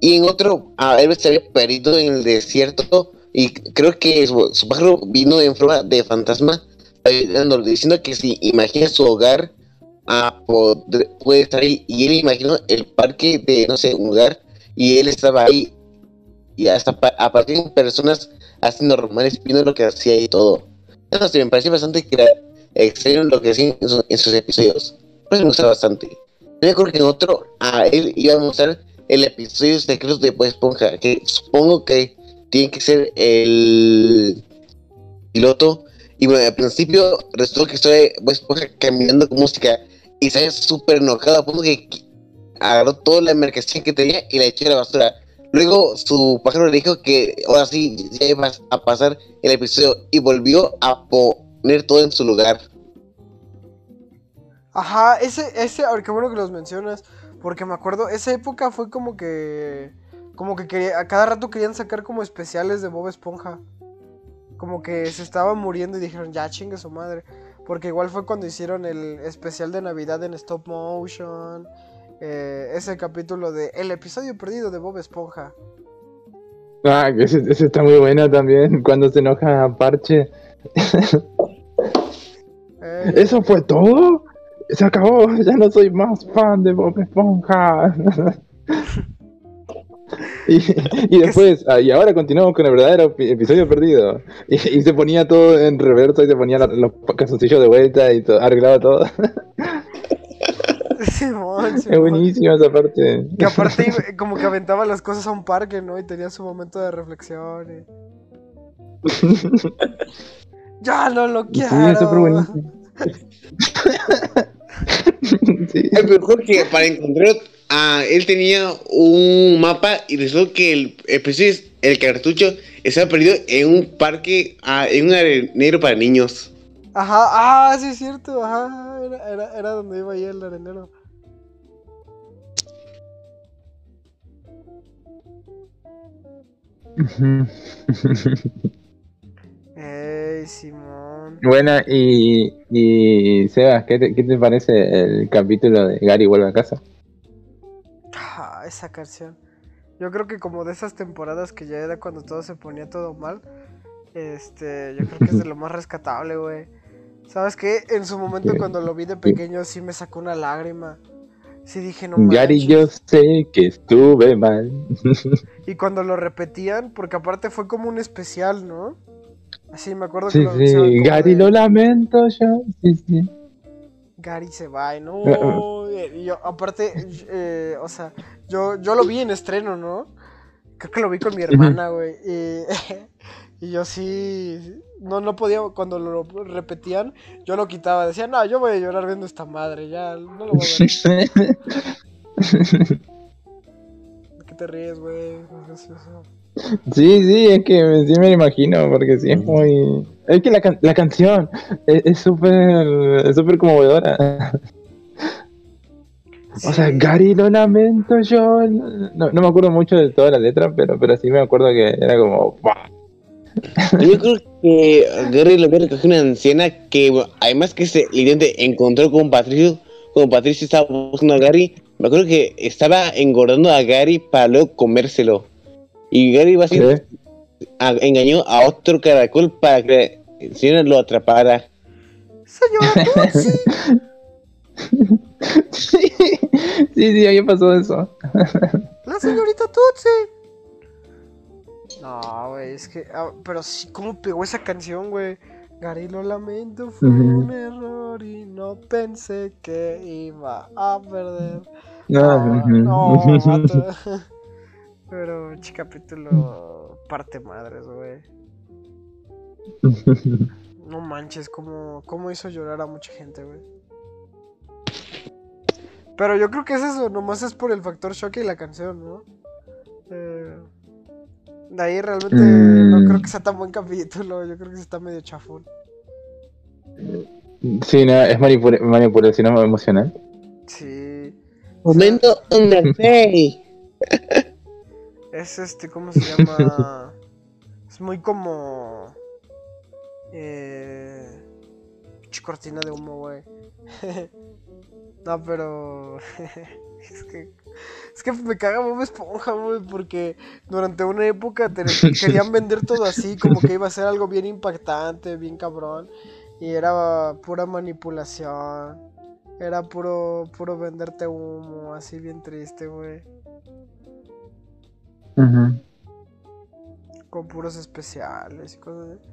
Y en otro, a él se había perdido en el desierto y creo que su, su pájaro vino en forma de fantasma ayudando, diciendo que si imagina su hogar, ah, podr- puede estar ahí. Y él imaginó el parque de, no sé, un lugar y él estaba ahí y hasta pa- aparecían personas así normales viendo lo que hacía y todo. No sé, me pareció bastante extraño lo que hacían en, su- en sus episodios. Por eso me gusta bastante. Yo me acuerdo que en otro, a él iba a mostrar el episodio secreto de Bob Esponja, que supongo que tiene que ser el piloto. Y bueno, al principio resultó que estoy Bob Esponja caminando con música y sale súper enojado, a punto que agarró toda la mercancía que tenía y la echó a la basura. Luego su pájaro le dijo que ahora sí ya iba a pasar el episodio y volvió a poner todo en su lugar. Ajá, ese, ese, qué bueno que los mencionas, porque me acuerdo, esa época fue como que, como que quería, a cada rato querían sacar como especiales de Bob Esponja, como que se estaban muriendo y dijeron, ya chingue su madre, porque igual fue cuando hicieron el especial de Navidad en stop motion, eh, ese capítulo de el episodio perdido de Bob Esponja. Ah, que ese, ese está muy bueno también, cuando se enoja a Parche. Eh, ¿Eso fue todo? Se acabó, ya no soy más fan de Bob Esponja. y, y después, ah, y ahora continuamos con el verdadero epi- episodio perdido. Y, y se ponía todo en reverso y se ponía la- los calzoncillos de vuelta y todo, arreglaba todo. Simón, es Simón. buenísimo esa parte. Que aparte como que aventaba las cosas a un parque, ¿no? Y tenía su momento de reflexión. y- Ya no lo Sí, quiero. es súper buenísimo. Sí. Ay, pero Jorge, para encontrar, ah, él tenía un mapa y resultó que el, el, el cartucho estaba perdido en un parque, ah, en un arenero para niños. Ajá, ah, sí es cierto, ajá, era, era, era donde iba ahí el arenero. Ey, Simón. Bueno, y, y Sebas, ¿qué te, qué te parece el capítulo de Gary vuelve a casa? Esa canción. Yo creo que como de esas temporadas que ya era cuando todo se ponía todo mal, este, yo creo que es de lo más rescatable, güey. ¿Sabes qué? En su momento cuando lo vi de pequeño sí me sacó una lágrima. Sí dije, no Gary, yo sé que estuve mal. Y cuando lo repetían, porque aparte fue como un especial, ¿no? Así me acuerdo que Sí, lo sí, Gary, de, lo lamento yo. Sí, sí. Gary se va, no. Y yo, aparte, eh, o sea, yo, yo lo vi en estreno, ¿no? Creo que lo vi con mi hermana, güey. Y, y yo sí. No, no podía, cuando lo repetían, yo lo quitaba. Decía, no, yo voy a llorar viendo esta madre, ya, no lo voy a ver. ¿De qué te ríes, güey? Es. Sí, sí, es que sí me lo imagino, porque sí es muy... Es que la, can- la canción es es súper es súper conmovedora. O sea. Gary, lo lamento yo. No, no me acuerdo mucho de toda la letra, pero, pero sí me acuerdo que era como... Yo creo que Gary lo había recogido una anciana que, además que se encontró con Patricio, cuando Patricio estaba buscando a Gary, me acuerdo que estaba engordando a Gary para luego comérselo. Y Gary va ¿Qué? A, engañó a otro caracol para que la señora lo atrapara. Señora Tutsi. Sí, sí, sí, ahí pasó eso. La señorita Tutsi. No, güey, es que. ah, pero sí, ¿cómo pegó esa canción, güey? Gary, lo lamento, fue un error y no pensé que iba a perder. No, Ah, no, vato. Pero, chi capítulo parte madres, güey. No manches, cómo, cómo hizo llorar a mucha gente, güey. Pero yo creo que es eso, nomás es por el factor shock y la canción, ¿no? Eh, de ahí realmente no Mm. creo que sea tan buen capítulo, yo creo que sí está medio chafón. Sí, no, es manipula- manipulación emocional. Sí. Momento Undertale. Es este, ¿cómo se llama? es muy como. Eh. cortina de humo, güey. no, pero. es que. Es que me caga Bob Esponja, güey, porque durante una época te- querían vender todo así, como que iba a ser algo bien impactante, bien cabrón. Y era pura manipulación. Era puro, puro venderte humo, así bien triste, güey. Con puros especiales y cosas así.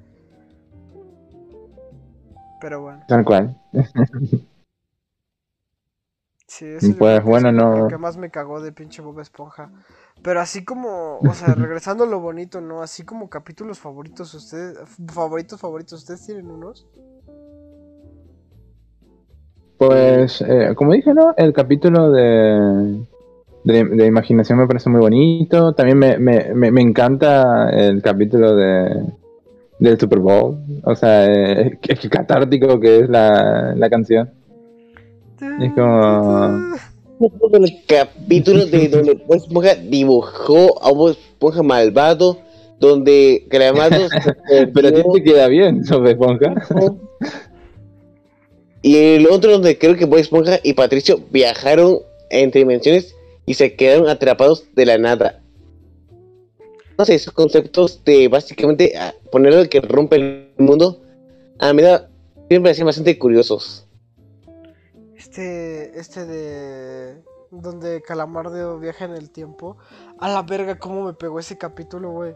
Pero bueno, Tal cual. sí, eso Pues, bueno, es no- lo que más me cagó de pinche Bob Esponja. Pero así como, o sea, regresando a lo bonito, ¿no? Así como capítulos favoritos, ustedes, favoritos, favoritos, ¿ustedes tienen unos? Pues, eh, como dije, ¿no? El capítulo de, de, de imaginación me parece muy bonito. También me, me, me, me encanta el capítulo de del Super Bowl. O sea, eh, es que catártico que es la, la canción. Es como- el capítulo de donde Bob Esponja dibujó a Bob Esponja malvado, donde Gramados Pero a ti te queda bien, sobre Esponja. Y el otro donde creo que Bob Esponja y Patricio viajaron entre dimensiones y se quedaron atrapados de la nada. No sé, esos conceptos de básicamente ah, poner algo que rompe el mundo, a mí da- siempre me parecían bastante curiosos. Este, este de donde Calamardo viaja en el tiempo. A la verga, cómo me pegó ese capítulo, güey.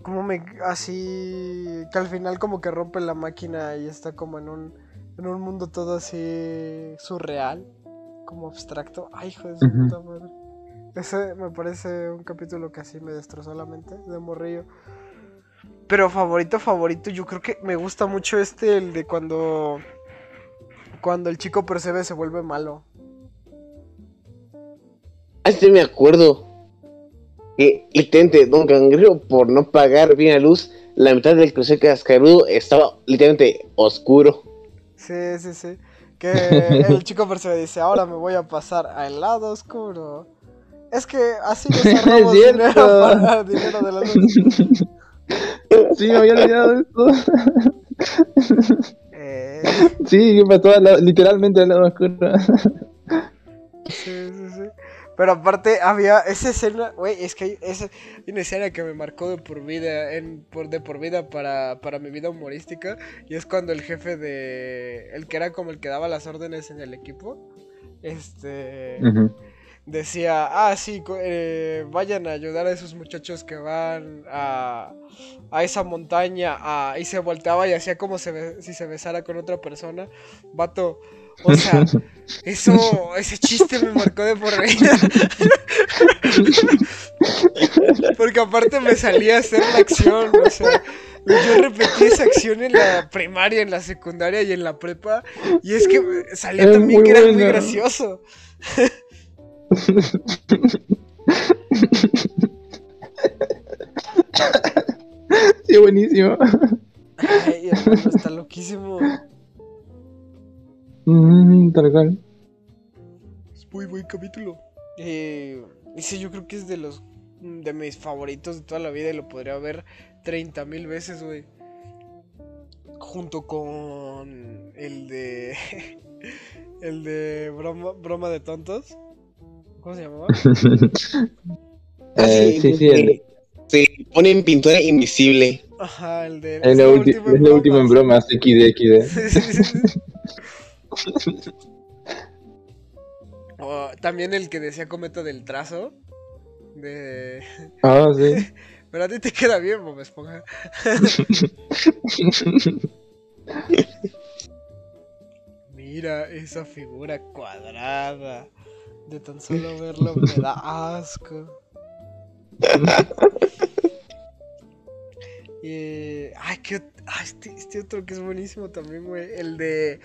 Cómo me, así, que al final como que rompe la máquina y está como en un, en un mundo todo así surreal, como abstracto. Ay, hijo de su puta madre. Ese me parece un capítulo que así me destrozó la mente, de morrillo. Pero favorito, favorito, yo creo que me gusta mucho este, el de cuando. Cuando el chico percebe se vuelve malo. Ah, sí me acuerdo. Que literalmente Don Cangrejo, por no pagar bien la luz, la mitad del crucero cascarudo estaba literalmente oscuro. Sí, sí, sí. Que el chico percebe dice, ahora me voy a pasar al lado oscuro. Es que así ahorramos cierto. dinero para dinero de la luz. Sí, me había olvidado esto. Eh, Sí, que pasó literalmente al lado oscuro. sí. Pero aparte había esa escena, güey, es que hay, esa- una escena que me marcó de por vida, en, por, de por vida para, para mi vida humorística. Y es cuando el jefe de, el que era como el que daba las órdenes en el equipo, este... Decía, ah, sí, eh, vayan a ayudar a esos muchachos que van a, a esa montaña, a- y se volteaba y hacía como se si se besara con otra persona. Vato, o sea, eso, ese chiste me marcó de por vida. Porque aparte me salía a hacer la acción, o sea, yo repetí esa acción en la primaria, en la secundaria y en la prepa, y es que salía Es también que era muy gracioso. Sí, buenísimo. Ay, hermano, está loquísimo. Mm, tal cual. Es muy buen capítulo. Eh, ese yo creo que es de los de mis favoritos de toda la vida y lo podría ver 30 mil veces, güey. Junto con el de el de broma, broma de tontos. ¿Cómo se llamaba? Ah, Eh, sí, sí, el- Se pone en pintura invisible. Ajá, el de Es lo último en bromas, XD, XD. También el que decía cometa del trazo. De. Ah, sí. Pero a ti te queda bien, Bob Esponja. Mira esa figura cuadrada. De tan solo verlo me da asco. Eh, ay, qué ah, este, este otro que es buenísimo también, güey. El de.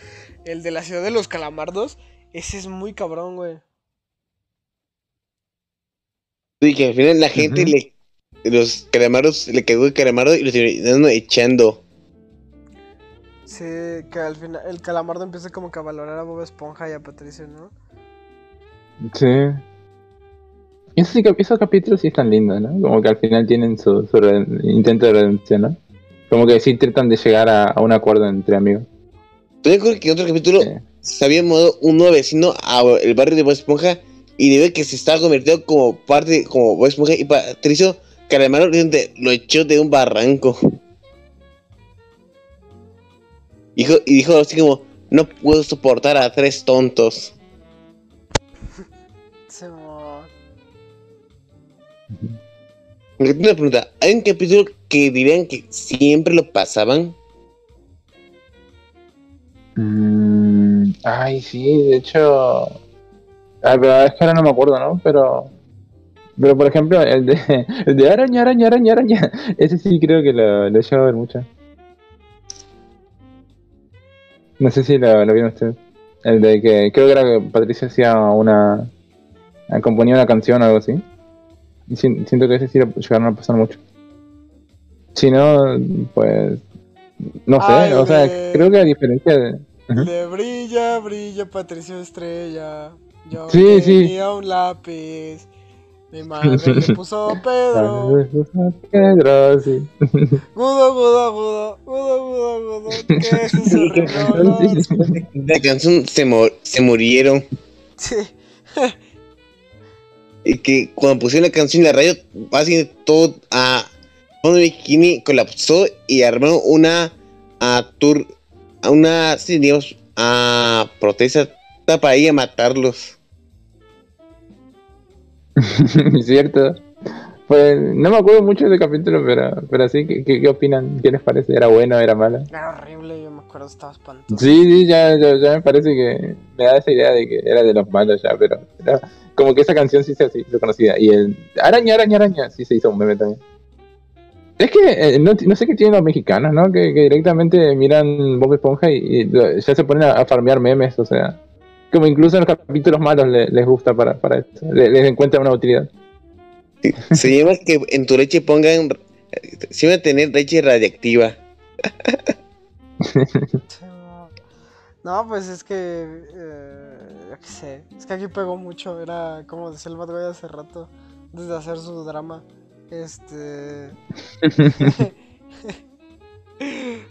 El de la ciudad de los calamardos. Ese es muy cabrón, güey. Y que al final la gente le. Los calamaros le cagó el calamardo y los terminaron echando. Sí, que al final el calamardo empieza como que a valorar a Bob Esponja y a Patricio, ¿no? Sí. Esos, esos capítulos sí están lindos, ¿no? Como que al final tienen su, su re- intento de redención, ¿no? Como que sí tratan de llegar a, a un acuerdo entre amigos. Yo me acuerdo que en otro capítulo Sí. se había mudado un nuevo vecino al barrio de Bob Esponja y debido a que se estaba convirtiendo como parte, como Bob Esponja y Patricio, Calamaro lo echó de un barranco. Dijo, y dijo así como, no puedo soportar a tres tontos. Me tengo una pregunta, ¿hay un capítulo que dirían que siempre lo pasaban? Mm, ay, sí, de hecho. Ay, pero es que ahora no me acuerdo, ¿no? Pero. Pero por ejemplo, el de, el de araña, araña, araña, araña. Ese sí creo que lo, lo llevo a ver mucho. No sé si lo, lo vieron ustedes. El de que creo que era que Patricia hacía una. componía una canción o algo así. Siento que ese sí llegaron a pasar mucho. Si no, pues. No sé, Ay, o sea, de- creo que a diferencia de. Brilla, brilla Patricio Estrella. Yo Sí, sí. tenía un lápiz. Mi madre le puso Pedro. Pedro, sí. Gudo, gudo, gudo. Gudo, gudo, gudo. ¿Qué es. La canción se, mu- se murieron. Sí. Y que cuando pusieron la canción en la radio, básicamente todo a Fondo Bikini colapsó y armaron una a tour, a una, sí, digamos, a protesta para ir a matarlos. Cierto. Pues no me acuerdo mucho del capítulo, pero, pero sí, ¿qué, qué, qué opinan? ¿Qué les parece? ¿Era bueno era malo? Era horrible, yo me acuerdo, estaba espantoso. Sí, sí, ya, ya, ya me parece que me da esa idea de que era de los malos ya, pero era como que esa canción sí se hizo conocida. Y el araña, araña, araña, sí se hizo un meme también. Es que eh, no, no sé qué tienen los mexicanos, ¿no? Que, que directamente miran Bob Esponja y, ya se ponen a, a farmear memes, o sea. Como incluso en los capítulos malos le- les gusta para, para esto. Le- Les, encuentra una utilidad. Se llama que en tu leche pongan. Se va a tener leche radiactiva. No, pues es que. Eh, yo qué sé. Es que aquí pegó mucho. Era como decía el Bad Boy hace rato. Antes de hacer su drama. Este.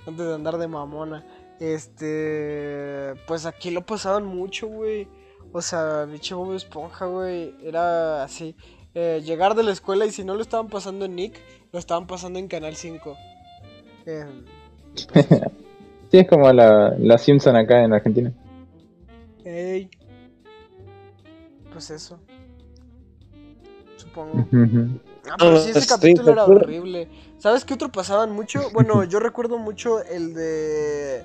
antes de andar de mamona. Este. Pues aquí lo pasaban mucho, güey. O sea, biche Bob Esponja, güey. Era así. eh, llegar de la escuela y si no lo estaban pasando en Nick, lo estaban pasando en Canal 5. Eh, pues, Sí, es como la, la Simpson acá en Argentina. Ey. Pues eso. Supongo. Ah, pero Ah, sí, ese sí, capítulo era horrible. ¿Sabes qué otro pasaban mucho? Bueno, yo recuerdo mucho el de.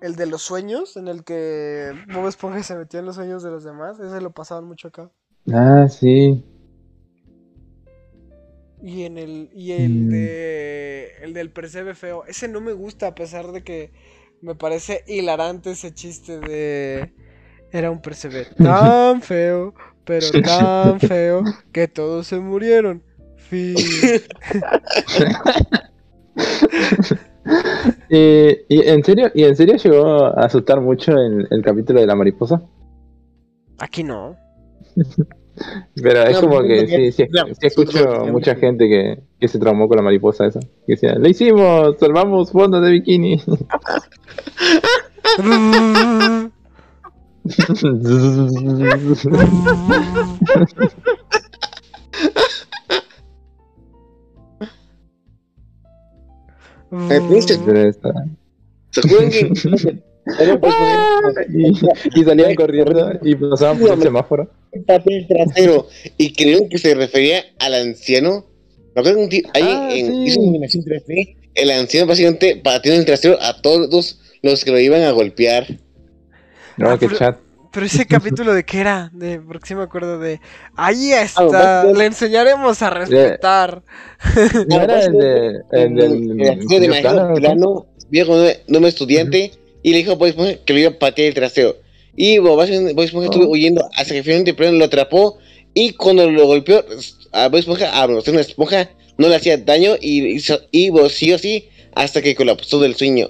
El de los sueños, en el que Bob Esponja se metía en los sueños de los demás. Ese lo pasaban mucho acá. Ah, sí. Y en el. Y el Mm. de. El del percebe feo. Ese no me gusta, a pesar de que me parece hilarante ese chiste de. Era un percebe tan feo, pero tan feo, que todos se murieron. Fin. Eh, y en serio, y en serio llegó a asustar mucho el, el capítulo de la mariposa. Aquí no. Pero es No, como que no, sí, sí, no, sí escucho mucha no. gente que, que se traumó con la mariposa esa. Que decía, ¡le hicimos! ¡Salvamos fondos de bikini! ¿Se acuerdan que.? Pues, y, y salían corriendo y pasaban por el semáforo. papel trasero y creyeron que se refería al anciano. Me acuerdo un tío, ahí Ah, en sí. hizo una animación 3D, el anciano básicamente pateó el trasero a todos los que lo iban a golpear. No, Ah, qué pero- chat. Pero ese capítulo de qué era, de porque sí me acuerdo de ahí Ah, está, le enseñaremos a respetar. ¿No era el de. El del. el plano, viejo no me estudiante, y le dijo a Bob Esponja que lo iba a patear el trasero. Y Bob Esponja estuvo Oh. huyendo hasta que finalmente Plano lo atrapó. Y cuando lo golpeó, a Bob Esponja, a una esponja, no le hacía daño y, hizo, y Bob siguió así hasta que colapsó del sueño.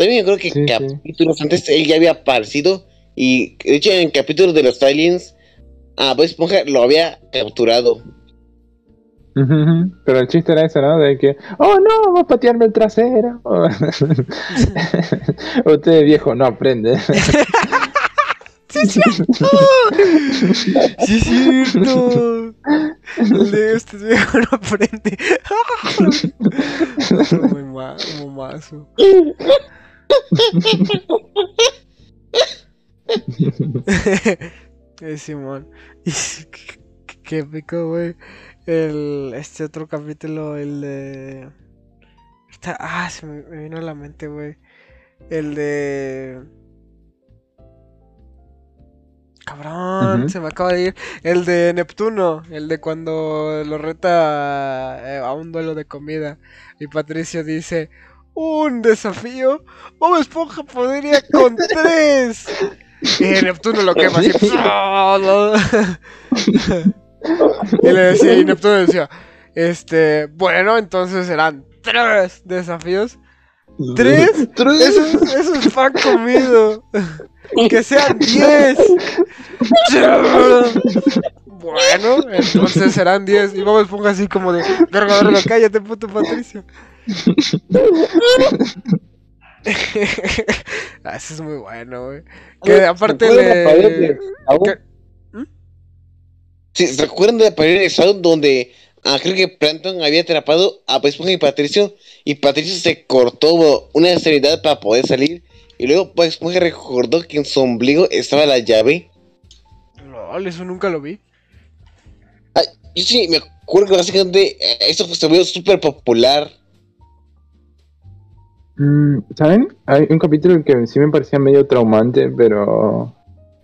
También yo creo que Sí, sí. capítulos antes él ya había aparecido. Y de hecho, en capítulos de los aliens, a Bob Esponja lo había capturado. Pero el chiste era eso, ¿no? De que, oh no, va a patearme el trasero. Usted viejo no aprende. Sí, es cierto. Sí, es cierto. De este viejo no aprende. Muy ma- momazo. Eh, Simón. Y qué, épico, güey. El, este otro capítulo, el de. Está, ah, se me, me vino a la mente, güey. El de. Cabrón, se me acaba de ir. El de Neptuno, el de cuando lo reta eh, a un duelo de comida. Y Patricio dice: Un desafío. Bob Esponja podría con tres. Y Neptuno lo quema así. y le decía, y Neptuno decía, este, bueno, entonces serán tres desafíos. ¿Tres? Eso es, eso es pan comido. Que sean diez. Bueno, entonces serán diez. Y Bob Esponja así como de, verga, verga, cállate, puto Patricio. ah, eso es muy bueno, güey. Que aparte ¿Se acuerdan de que- Sí, ¿Se acuerdan de la pared de Saúl donde ah, creo que Planton había atrapado a Esponja y Patricio? Y Patricio se cortó una extremidad para poder salir. Y luego Bob Esponja recordó que en su ombligo estaba la llave. Lol, eso nunca lo vi. Ah, yo sí me acuerdo que básicamente eh, eso se volvió súper popular. Mm, ¿Saben? Hay un capítulo que sí me parecía medio traumante, pero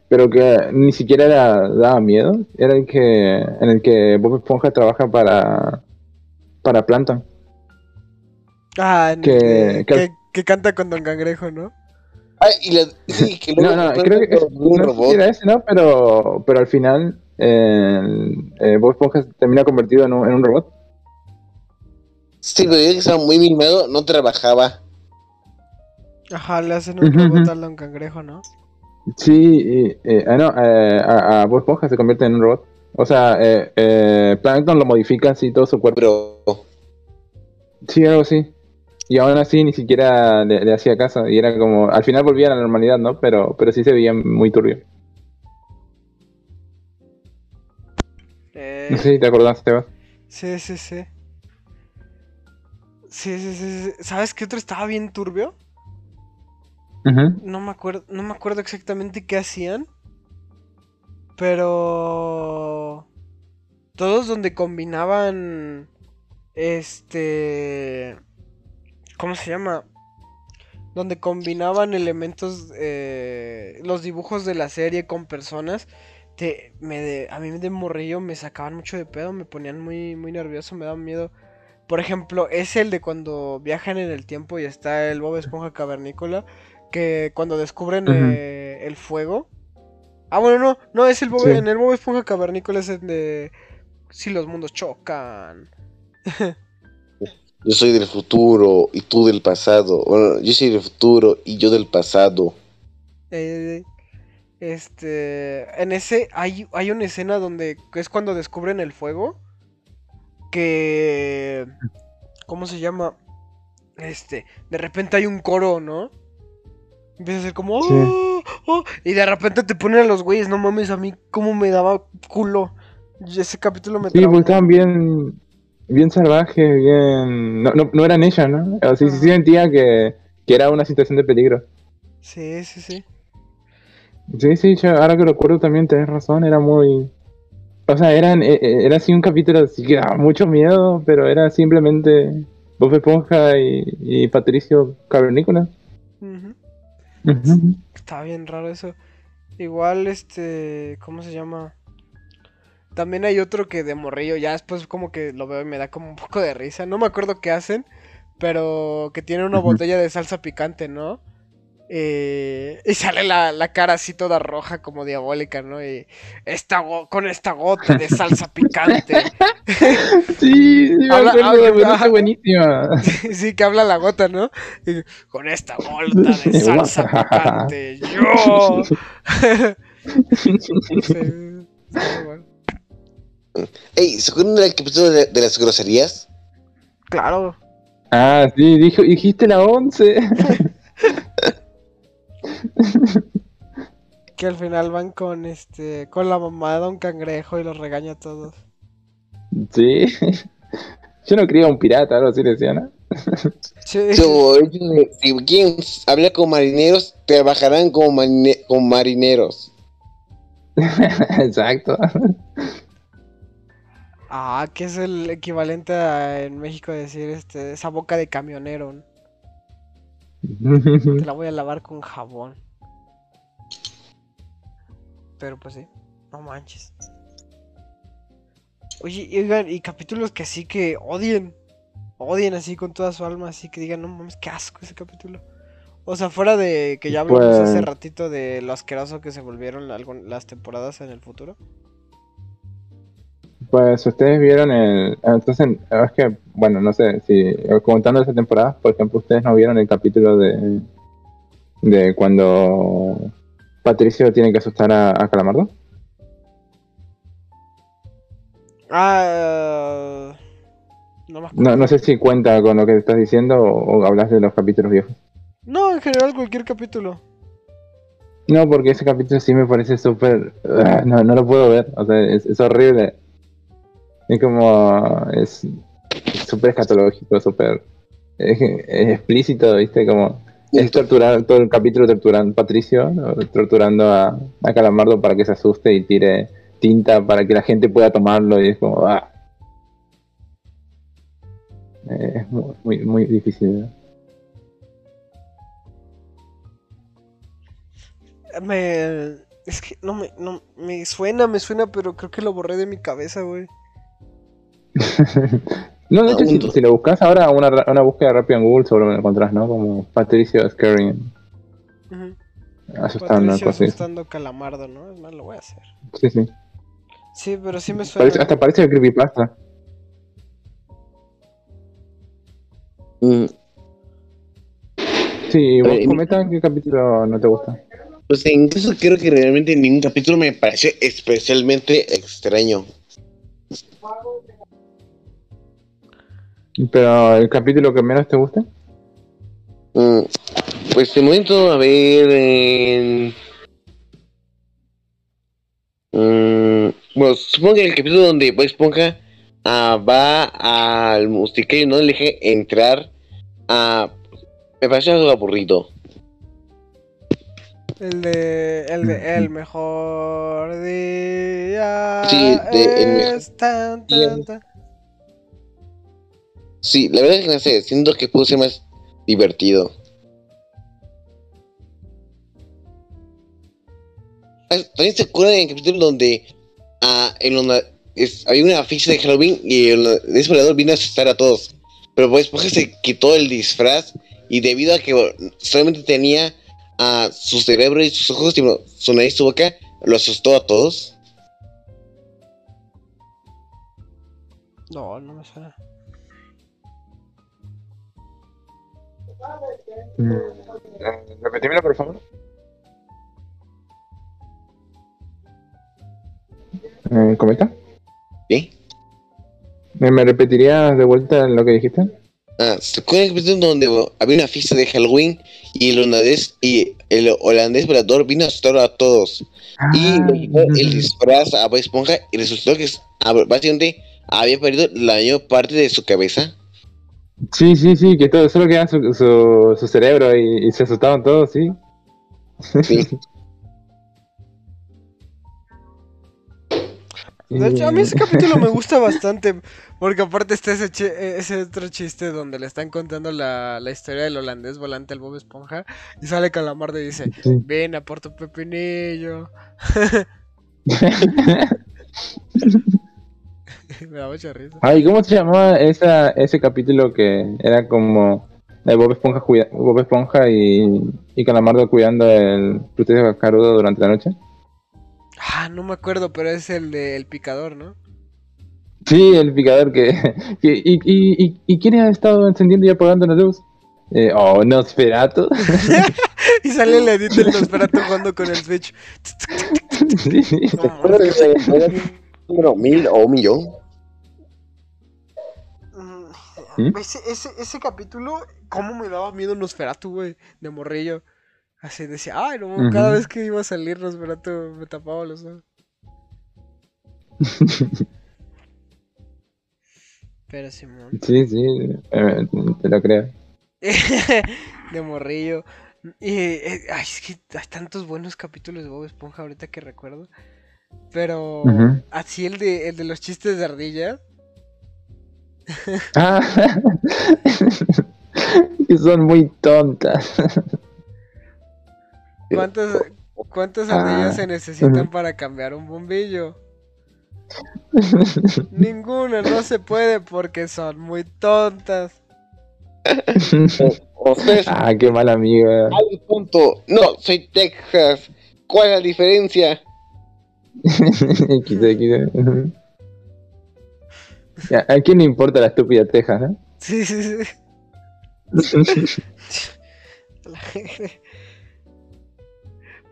pero que ni siquiera era, daba miedo. Era el que en el que Bob Esponja trabaja para para Planton. Ah, en- Que- que, que- canta con Don Cangrejo, ¿no? Ah, y la, sí, que luego No, no, creo que es, no sé si robot. era ese, ¿no? Pero, pero al final, eh, eh, Bob Esponja termina convertido en un, en un robot. Sí, pero ya que estaba muy mimado, no trabajaba. Ajá, le hacen un robot al Don Cangrejo, ¿no? Sí, y, eh, ah, no, eh, a, a Bob Esponja se convierte en un robot. O sea, eh, eh, Plankton lo modifica así todo su cuerpo. Pero Sí, algo así. Y aún así ni siquiera le, le hacía caso. Y era como, al final volvía a la normalidad, ¿no? Pero, pero sí se veía muy turbio. Eh, No sé si te acordás, Sebas. sí, sí, sí. Sí, sí, sí, sí. ¿Sabes qué otro estaba bien turbio? No me acuerdo, no me acuerdo exactamente qué hacían. Pero. Todos donde combinaban. Este. ¿Cómo se llama? Donde combinaban elementos. eh, los dibujos de la serie con personas. Te, me a mí de morrillo me sacaban mucho de pedo, me ponían muy, muy nervioso, me daban miedo. Por ejemplo, es el de cuando viajan en el tiempo y está el Bob Esponja cavernícola. Que cuando descubren eh, el fuego. Ah, bueno, no, no, es el Bob, Sí. en el Bob Esponja cavernícola es el de. Si los mundos chocan. yo soy del futuro y tú del pasado. Bueno, yo soy del futuro y yo del pasado. Eh, este. En ese. Hay, hay una escena donde. es cuando descubren el fuego. Que. ¿Cómo se llama? Este. De repente hay un coro, ¿no? Empieza a ser como. Sí. "Oh, oh", y de repente te ponen a los güeyes. No mames, a mí cómo me daba culo. Y ese capítulo me Sí, pues estaban bien, bien salvajes, bien... No, no, no eran ellas, ¿no? O sea, sí, sí sentía que, que era una situación de peligro. Sí, sí, sí. Sí, sí, yo ahora que recuerdo también tenés razón, era muy... O sea, eran, eh, eh, era así un capítulo así que daba mucho miedo, pero era simplemente Bob Esponja y, y Patricio Cavernícola. Estaba bien raro eso. Igual, este, ¿cómo se llama? También hay otro que de morrillo, ya después como que lo veo y me da como un poco de risa. No me acuerdo qué hacen, pero que tiene una botella de salsa picante, ¿no? Eh, y sale la, la cara así toda roja como diabólica, ¿no? Y esta go- con esta gota de salsa picante. Sí, sí, me Habla- acuerdo, habla- ajá. buenísima. sí, que habla la gota, ¿no? Y, con esta gota de salsa picante, yo. Sí, bueno. Ey, ¿se acuerdan del capítulo de, de las groserías? Claro. Ah, sí, dijo, dijiste la 11. Que al final van con este con la mamá de Don Cangrejo y los regaña a todos. Sí. Yo no quería un pirata, algo así decía, ¿no? Sí. So, ellos, si quieren hablar con marineros, trabajarán como, marine- como marineros. Exacto. Ah, que es el equivalente a, en México decir este esa boca de camionero. ¿no? Te la voy a lavar con jabón. Pero pues sí, no manches. Oye, y oigan, y capítulos que así que odien. Odien así con toda su alma, así que digan, no mames, qué asco ese capítulo. O sea, fuera de que ya hablamos Pues- hace ratito de lo asqueroso que se volvieron las temporadas en el futuro. Pues ustedes vieron el... Entonces, es que, bueno, no sé, si contando esa temporada, por ejemplo, ustedes no vieron el capítulo de... De cuando Patricio tiene que asustar a, a Calamardo. Ah, no. No, no sé si cuenta con lo que estás diciendo o, o hablas de los capítulos viejos. No, en general cualquier capítulo. No, porque ese capítulo sí me parece súper... ah, No, no lo puedo ver, o sea, es, es horrible. Es como... Es es súper escatológico, súper... Es, es explícito, ¿viste? Como... Es torturar todo el capítulo torturando Patricio, torturando a, a Calamardo para que se asuste y tire tinta para que la gente pueda tomarlo y es como... ah. Eh, Es muy, muy, muy difícil. ¿no? Me. Es que no me, no me suena, me suena, pero creo que lo borré de mi cabeza, güey. No, de hecho, si, si lo buscas ahora, una, ra- una búsqueda rápida en Google seguro lo encontrás, ¿no? Como Patricio Scary Ujú. asustando, Patricio algo así. asustando calamardo, ¿no? Es más, lo voy a hacer. Sí, sí. Sí, pero sí me suena. Parece- hasta parece el creepypasta. Mm, Sí, vos Eh, comenta qué capítulo no te gusta. Pues incluso creo que realmente ningún capítulo me pareció especialmente extraño. Pero el capítulo que menos te gusta. Mm, Pues de momento, a ver. en- Mm, bueno, supongo que el capítulo donde Bob Esponja ah, va al musical y no le deja entrar. ah, me parece algo aburrido. El de. El de. El mejor día. Sí, de- el mejor tan. Sí, la verdad es que no sé, siento que pudo ser más divertido. Ah, También se acuerdan en el capítulo donde ah, en una, es, había una ficha de Halloween y el desesperador vino a asustar a todos. Pero pues Esponja se quitó el disfraz y debido a que solamente tenía a su cerebro y sus ojos, su nariz y su boca, lo asustó a todos. No, no me suena. Repetímelo, por favor. Eh, ¿Comenta? ¿Sí? ¿Me, me repetirías de vuelta lo que dijiste? Ah, ¿se acuerdan donde había una fiesta de Halloween y el holandés y el holandés volador vino a asustar a todos? Y le quitó el disfraz a Bob Esponja y resultó que ah, básicamente había perdido la mayor parte de su cabeza. Sí, sí, sí, que todo, solo quedaba su, su, su cerebro y, y se asustaban todos, sí. Sí. De hecho, a mí ese capítulo me gusta bastante. Porque aparte está ese, eh, ese otro chiste donde le están contando la, la historia del holandés volante al Bob Esponja. Y sale Calamardo y dice: Sí. Ven a por tu pepinillo. me da mucha risa. Ay, ¿cómo se llamaba esa, ese capítulo que era como de Bob Esponja, cuida- Bob Esponja y, y Calamardo cuidando el frutillo cascarudo durante la noche? Ah, no me acuerdo, pero es el del picador, ¿no? Sí, el picador que... que- y, y, y, ¿Y quién ha estado encendiendo y apagando la luz? Eh, oh, Nosferatu. Y sale el edit del Nosferatu jugando con el Switch. Sí, sí. Número mil o un millón. Mm. Ese, ese, ese capítulo, ¿cómo me daba miedo Nosferatu, güey? De morrillo. Así decía, ay, no, Ujú. cada vez que iba a salir Nosferatu me tapaba los ojos. Pero Simón. Sí, sí, eh, te lo creo. de morrillo. Y eh, ay, es que hay tantos buenos capítulos de Bob Esponja ahorita que recuerdo. Pero así el de, el de los chistes de ardilla. Ah, que son muy tontas. ¿Cuántas, cuántas Ah, ardillas se necesitan para cambiar un bombillo? Ninguna, no se puede porque son muy tontas. Ustedes, ah, qué mal amiga. al punto. No, soy Texas. ¿Cuál es la diferencia? ¿A quién le importa la estúpida Texas, no? Sí, sí, sí. La gente.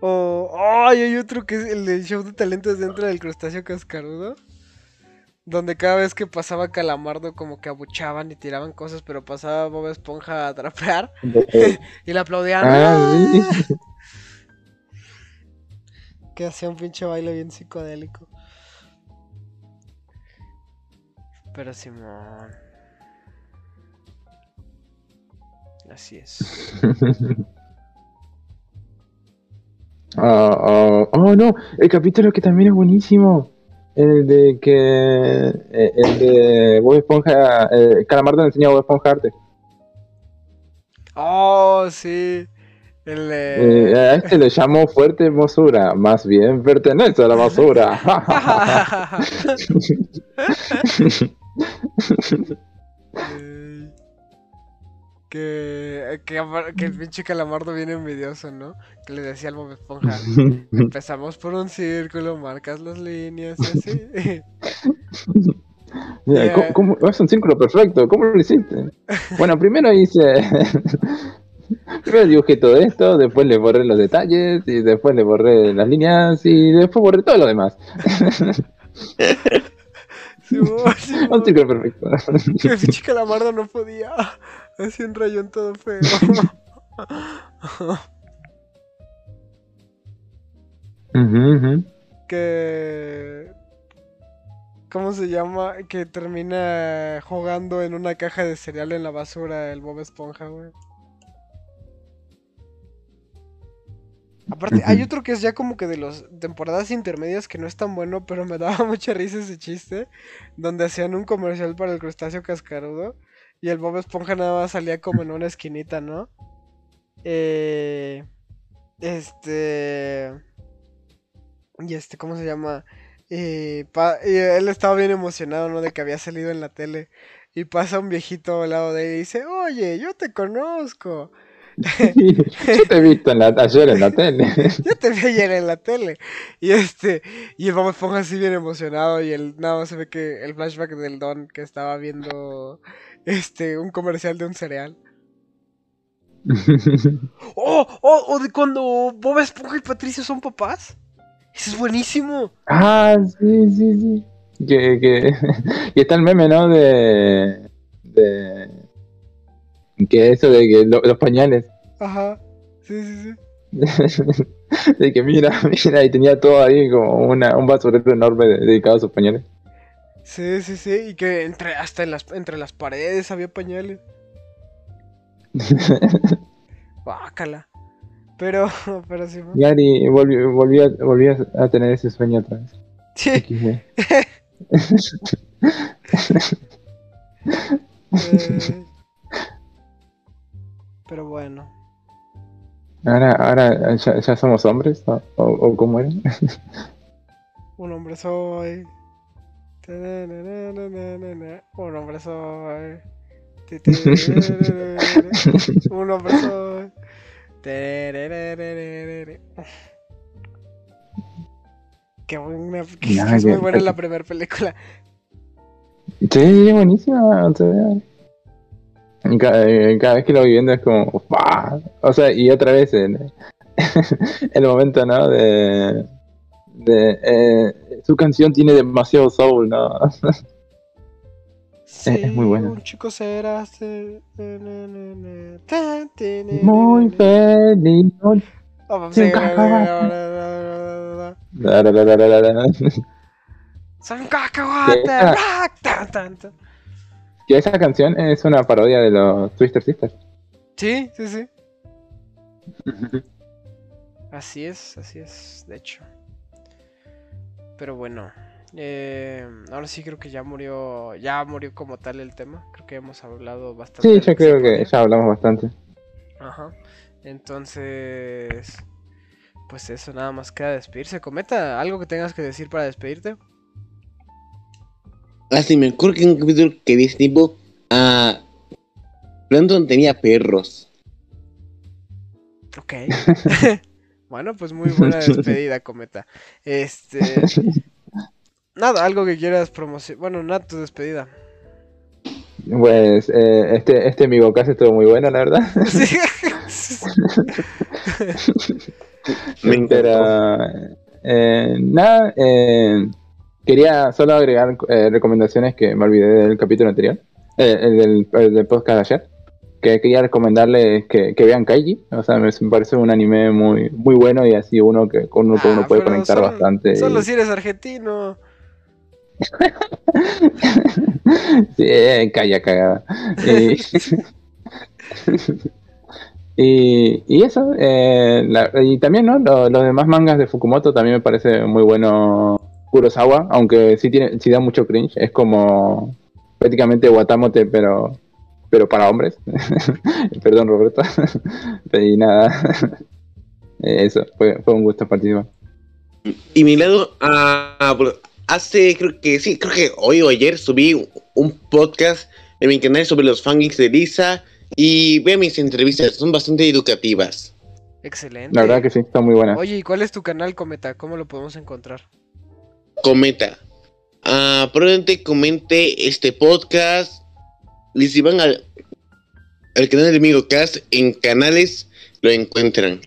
O, ay, hay otro que es el del show de talentos dentro del crustáceo cascarudo. Donde cada vez que pasaba Calamardo como que abuchaban y tiraban cosas, pero pasaba Bob Esponja a trapear y le aplaudían. Ah, sí. ¡Ah! Que hacía un pinche baile bien psicodélico. Pero Simón. Así es. Ah, oh, no, el capítulo que también es buenísimo. El de que. eh, El de Bob Esponja. Eh, Calamardo le enseña a Bob Esponja arte. Oh, sí. El. Eh, a este le llamó fuerte hermosura. Más bien pertenece a la basura. Eh, que, que, que el pinche calamardo viene envidioso, ¿no? Que le decía al Bob Esponja. Empezamos por un círculo, marcas las líneas y así. Mira, Yeah. ¿cómo- cómo- es un círculo perfecto, ¿cómo lo hiciste? Bueno, primero hice. primero dibujé todo esto, después le borré los detalles, y después le borré las líneas, y después borré todo lo demás. Simón. Un perfecto. Que el pinche calamardo no podía. Hacía un rayón todo feo. Que. ¿Cómo se llama? Que termina jugando en una caja de cereal en la basura el Bob Esponja, güey. Aparte, hay otro que es ya como que de las temporadas intermedias que no es tan bueno, pero me daba mucha risa ese chiste. Donde hacían un comercial para el crustáceo cascarudo. Y el Bob Esponja nada más salía como en una esquinita, ¿no? Eh, este. Y este, ¿cómo se llama? Y, pa- y él estaba bien emocionado, ¿no? De que había salido en la tele. Y pasa un viejito al lado de él y dice, oye, yo te conozco. Yo te he visto en la, ayer en la tele. Yo te vi ayer en la tele. Y este, y el Bob Esponja así bien emocionado. Y el, nada más se ve que el flashback del Don que estaba viendo este, un comercial de un cereal. ¡Oh! ¡Oh! ¡Oh! De cuando Bob Esponja y Patricio son papás. Eso es buenísimo. ah, sí, sí, sí. Que, que... Y está el meme, ¿no? De. de... Que eso de que lo- los pañales. Ajá. Sí, sí, sí. de que mira, mira, y tenía todo ahí como una, un basurero enorme de- dedicado a sus pañales. Sí, sí, sí. Y que entre, hasta en las, entre las paredes había pañales. Bácala. Pero, pero sí. Y Ari volvió, volvió, a- volvió a tener ese sueño otra vez. Sí. Eh, Pero bueno. Ahora, ahora ya, ya somos hombres, ¿o, o, cómo era? Un hombre soy. Un hombre soy. Un hombre soy. Qué buena, Nada, es muy buena la primera película. Sí, buenísima. O sea, cada, cada vez que lo voy viendo es como, ¡fua! O sea, y otra vez el momento, ¿no? De, de eh, su canción tiene demasiado soul, ¿no? Sí, es muy buena. Un chico será. Muy feliz. Ah. Son cacahuates. Que esa canción es una parodia de los Twister Sisters. Sí, sí, sí. Así es, así es, de hecho. Pero bueno, eh, ahora sí creo que ya murió, ya murió como tal el tema. Creo que hemos hablado bastante. Sí, yo creo que ya hablamos bastante. Ajá. Entonces, pues eso, nada más queda despedirse. Cometa, algo que tengas que decir para despedirte. Ah, sí, me acuerdo que en un capítulo que vi ese tipo, ah, Plankton tenía perros. Ok. bueno, pues muy buena despedida, Cometa. Este. Nada, algo que quieras promocionar. Bueno, nada, tu despedida. Pues eh, este, este mi bocazo estuvo muy bueno, la verdad. Sí. Me. Pero eh, nada, eh, quería solo agregar eh, recomendaciones que me olvidé del capítulo anterior, eh, el, del, el del podcast de ayer. Que quería recomendarles que, que vean Kaiji, o sea, me, parece un anime muy muy bueno y así uno que con uno, que uno Ah, puede pero conectar solo- bastante. y- Solo si eres argentino. sí, eh, calla cagada. Y, y, y eso, eh, la- y también, ¿no? Lo- los demás mangas de Fukumoto también me parece muy bueno Kurosawa, aunque sí tiene, sí da mucho cringe, es como prácticamente Watamote, pero pero para hombres. Perdón, Roberto. y nada. Eh, Eso, fue, fue un gusto participar. Y mi lado, bueno, hace, creo que sí, creo que hoy o ayer subí un podcast en mi canal sobre los fangeeks de Lisa y vean mis entrevistas, son bastante educativas. Excelente. La verdad que sí, está muy buena. Oye, ¿y cuál es tu canal, Cometa? ¿Cómo lo podemos encontrar? Cometa. Ah, probablemente comente este podcast. Y si van al, al canal de Amigo Cast, en canales lo encuentran.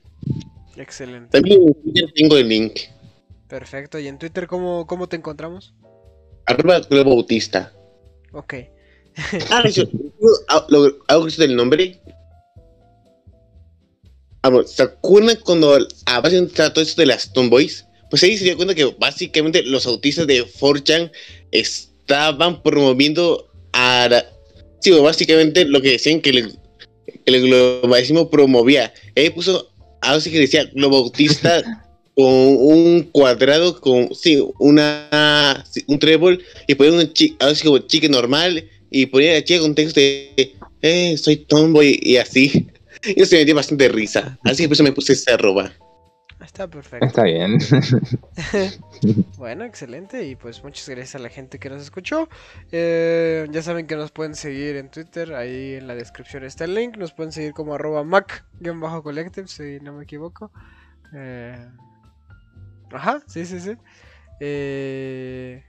Excelente. También en Twitter tengo el link. Perfecto. ¿Y en Twitter cómo, cómo te encontramos? Arroba Globo Bautista. Ok. Ah, eso, ah, que del nombre. Ah, bueno, ¿Se acuerdan cuando a básicamente trató esto de las Tomboys? Pues ahí se dio cuenta que básicamente los autistas de 4chan estaban promoviendo a la- Sí, o básicamente lo que decían que el, el globalismo promovía. Él puso algo así que decía globo autista con un cuadrado, con sí, una sí, un trébol y ponía chica, algo así como chica normal y ponía a la chica con texto de eh, soy tomboy y así. Y eso me dio bastante risa. Así que por eso me puse ese arroba. Está perfecto. Está bien. Bueno, excelente. Y pues muchas gracias a la gente que nos escuchó. Eh, ya saben que nos pueden seguir en Twitter. Ahí en la descripción está el link. Nos pueden seguir como arroba mac-collective, si no me equivoco. Eh, Ajá, sí, sí, sí. Eh,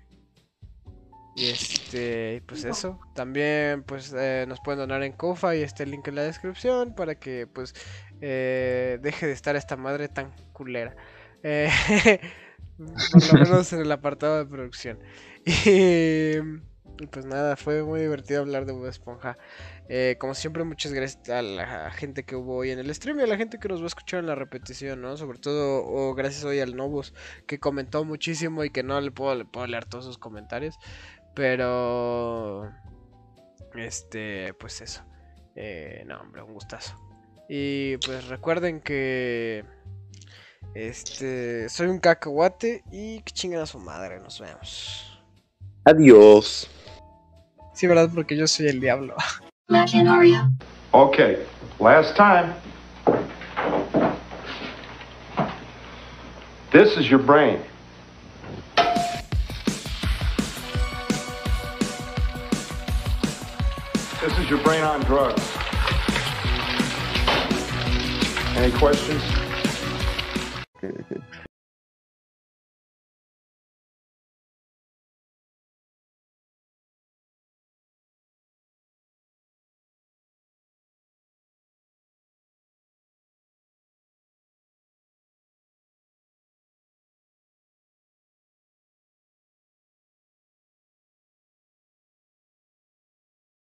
Y este, pues eso. También pues eh, nos pueden donar en Kofa y está el link en la descripción para que pues eh, deje de estar esta madre tan culera. Eh, por lo menos en el apartado de producción. Y, pues nada, fue muy divertido hablar de Bob Esponja. Eh, como siempre, muchas gracias a la gente que hubo hoy en el stream y a la gente que nos va a escuchar en la repetición, ¿no? Sobre todo, gracias hoy al Novus, que comentó muchísimo y que no le puedo, le puedo leer todos sus comentarios. Pero... Este, pues eso. Eh, no, hombre, un gustazo. Y pues recuerden que... Este, soy un cacahuate y que chingan a su madre, nos vemos. Adiós. Sí, ¿verdad? Porque yo soy el diablo. Okay, last time. This is your brain. This is your brain on drugs. Any questions?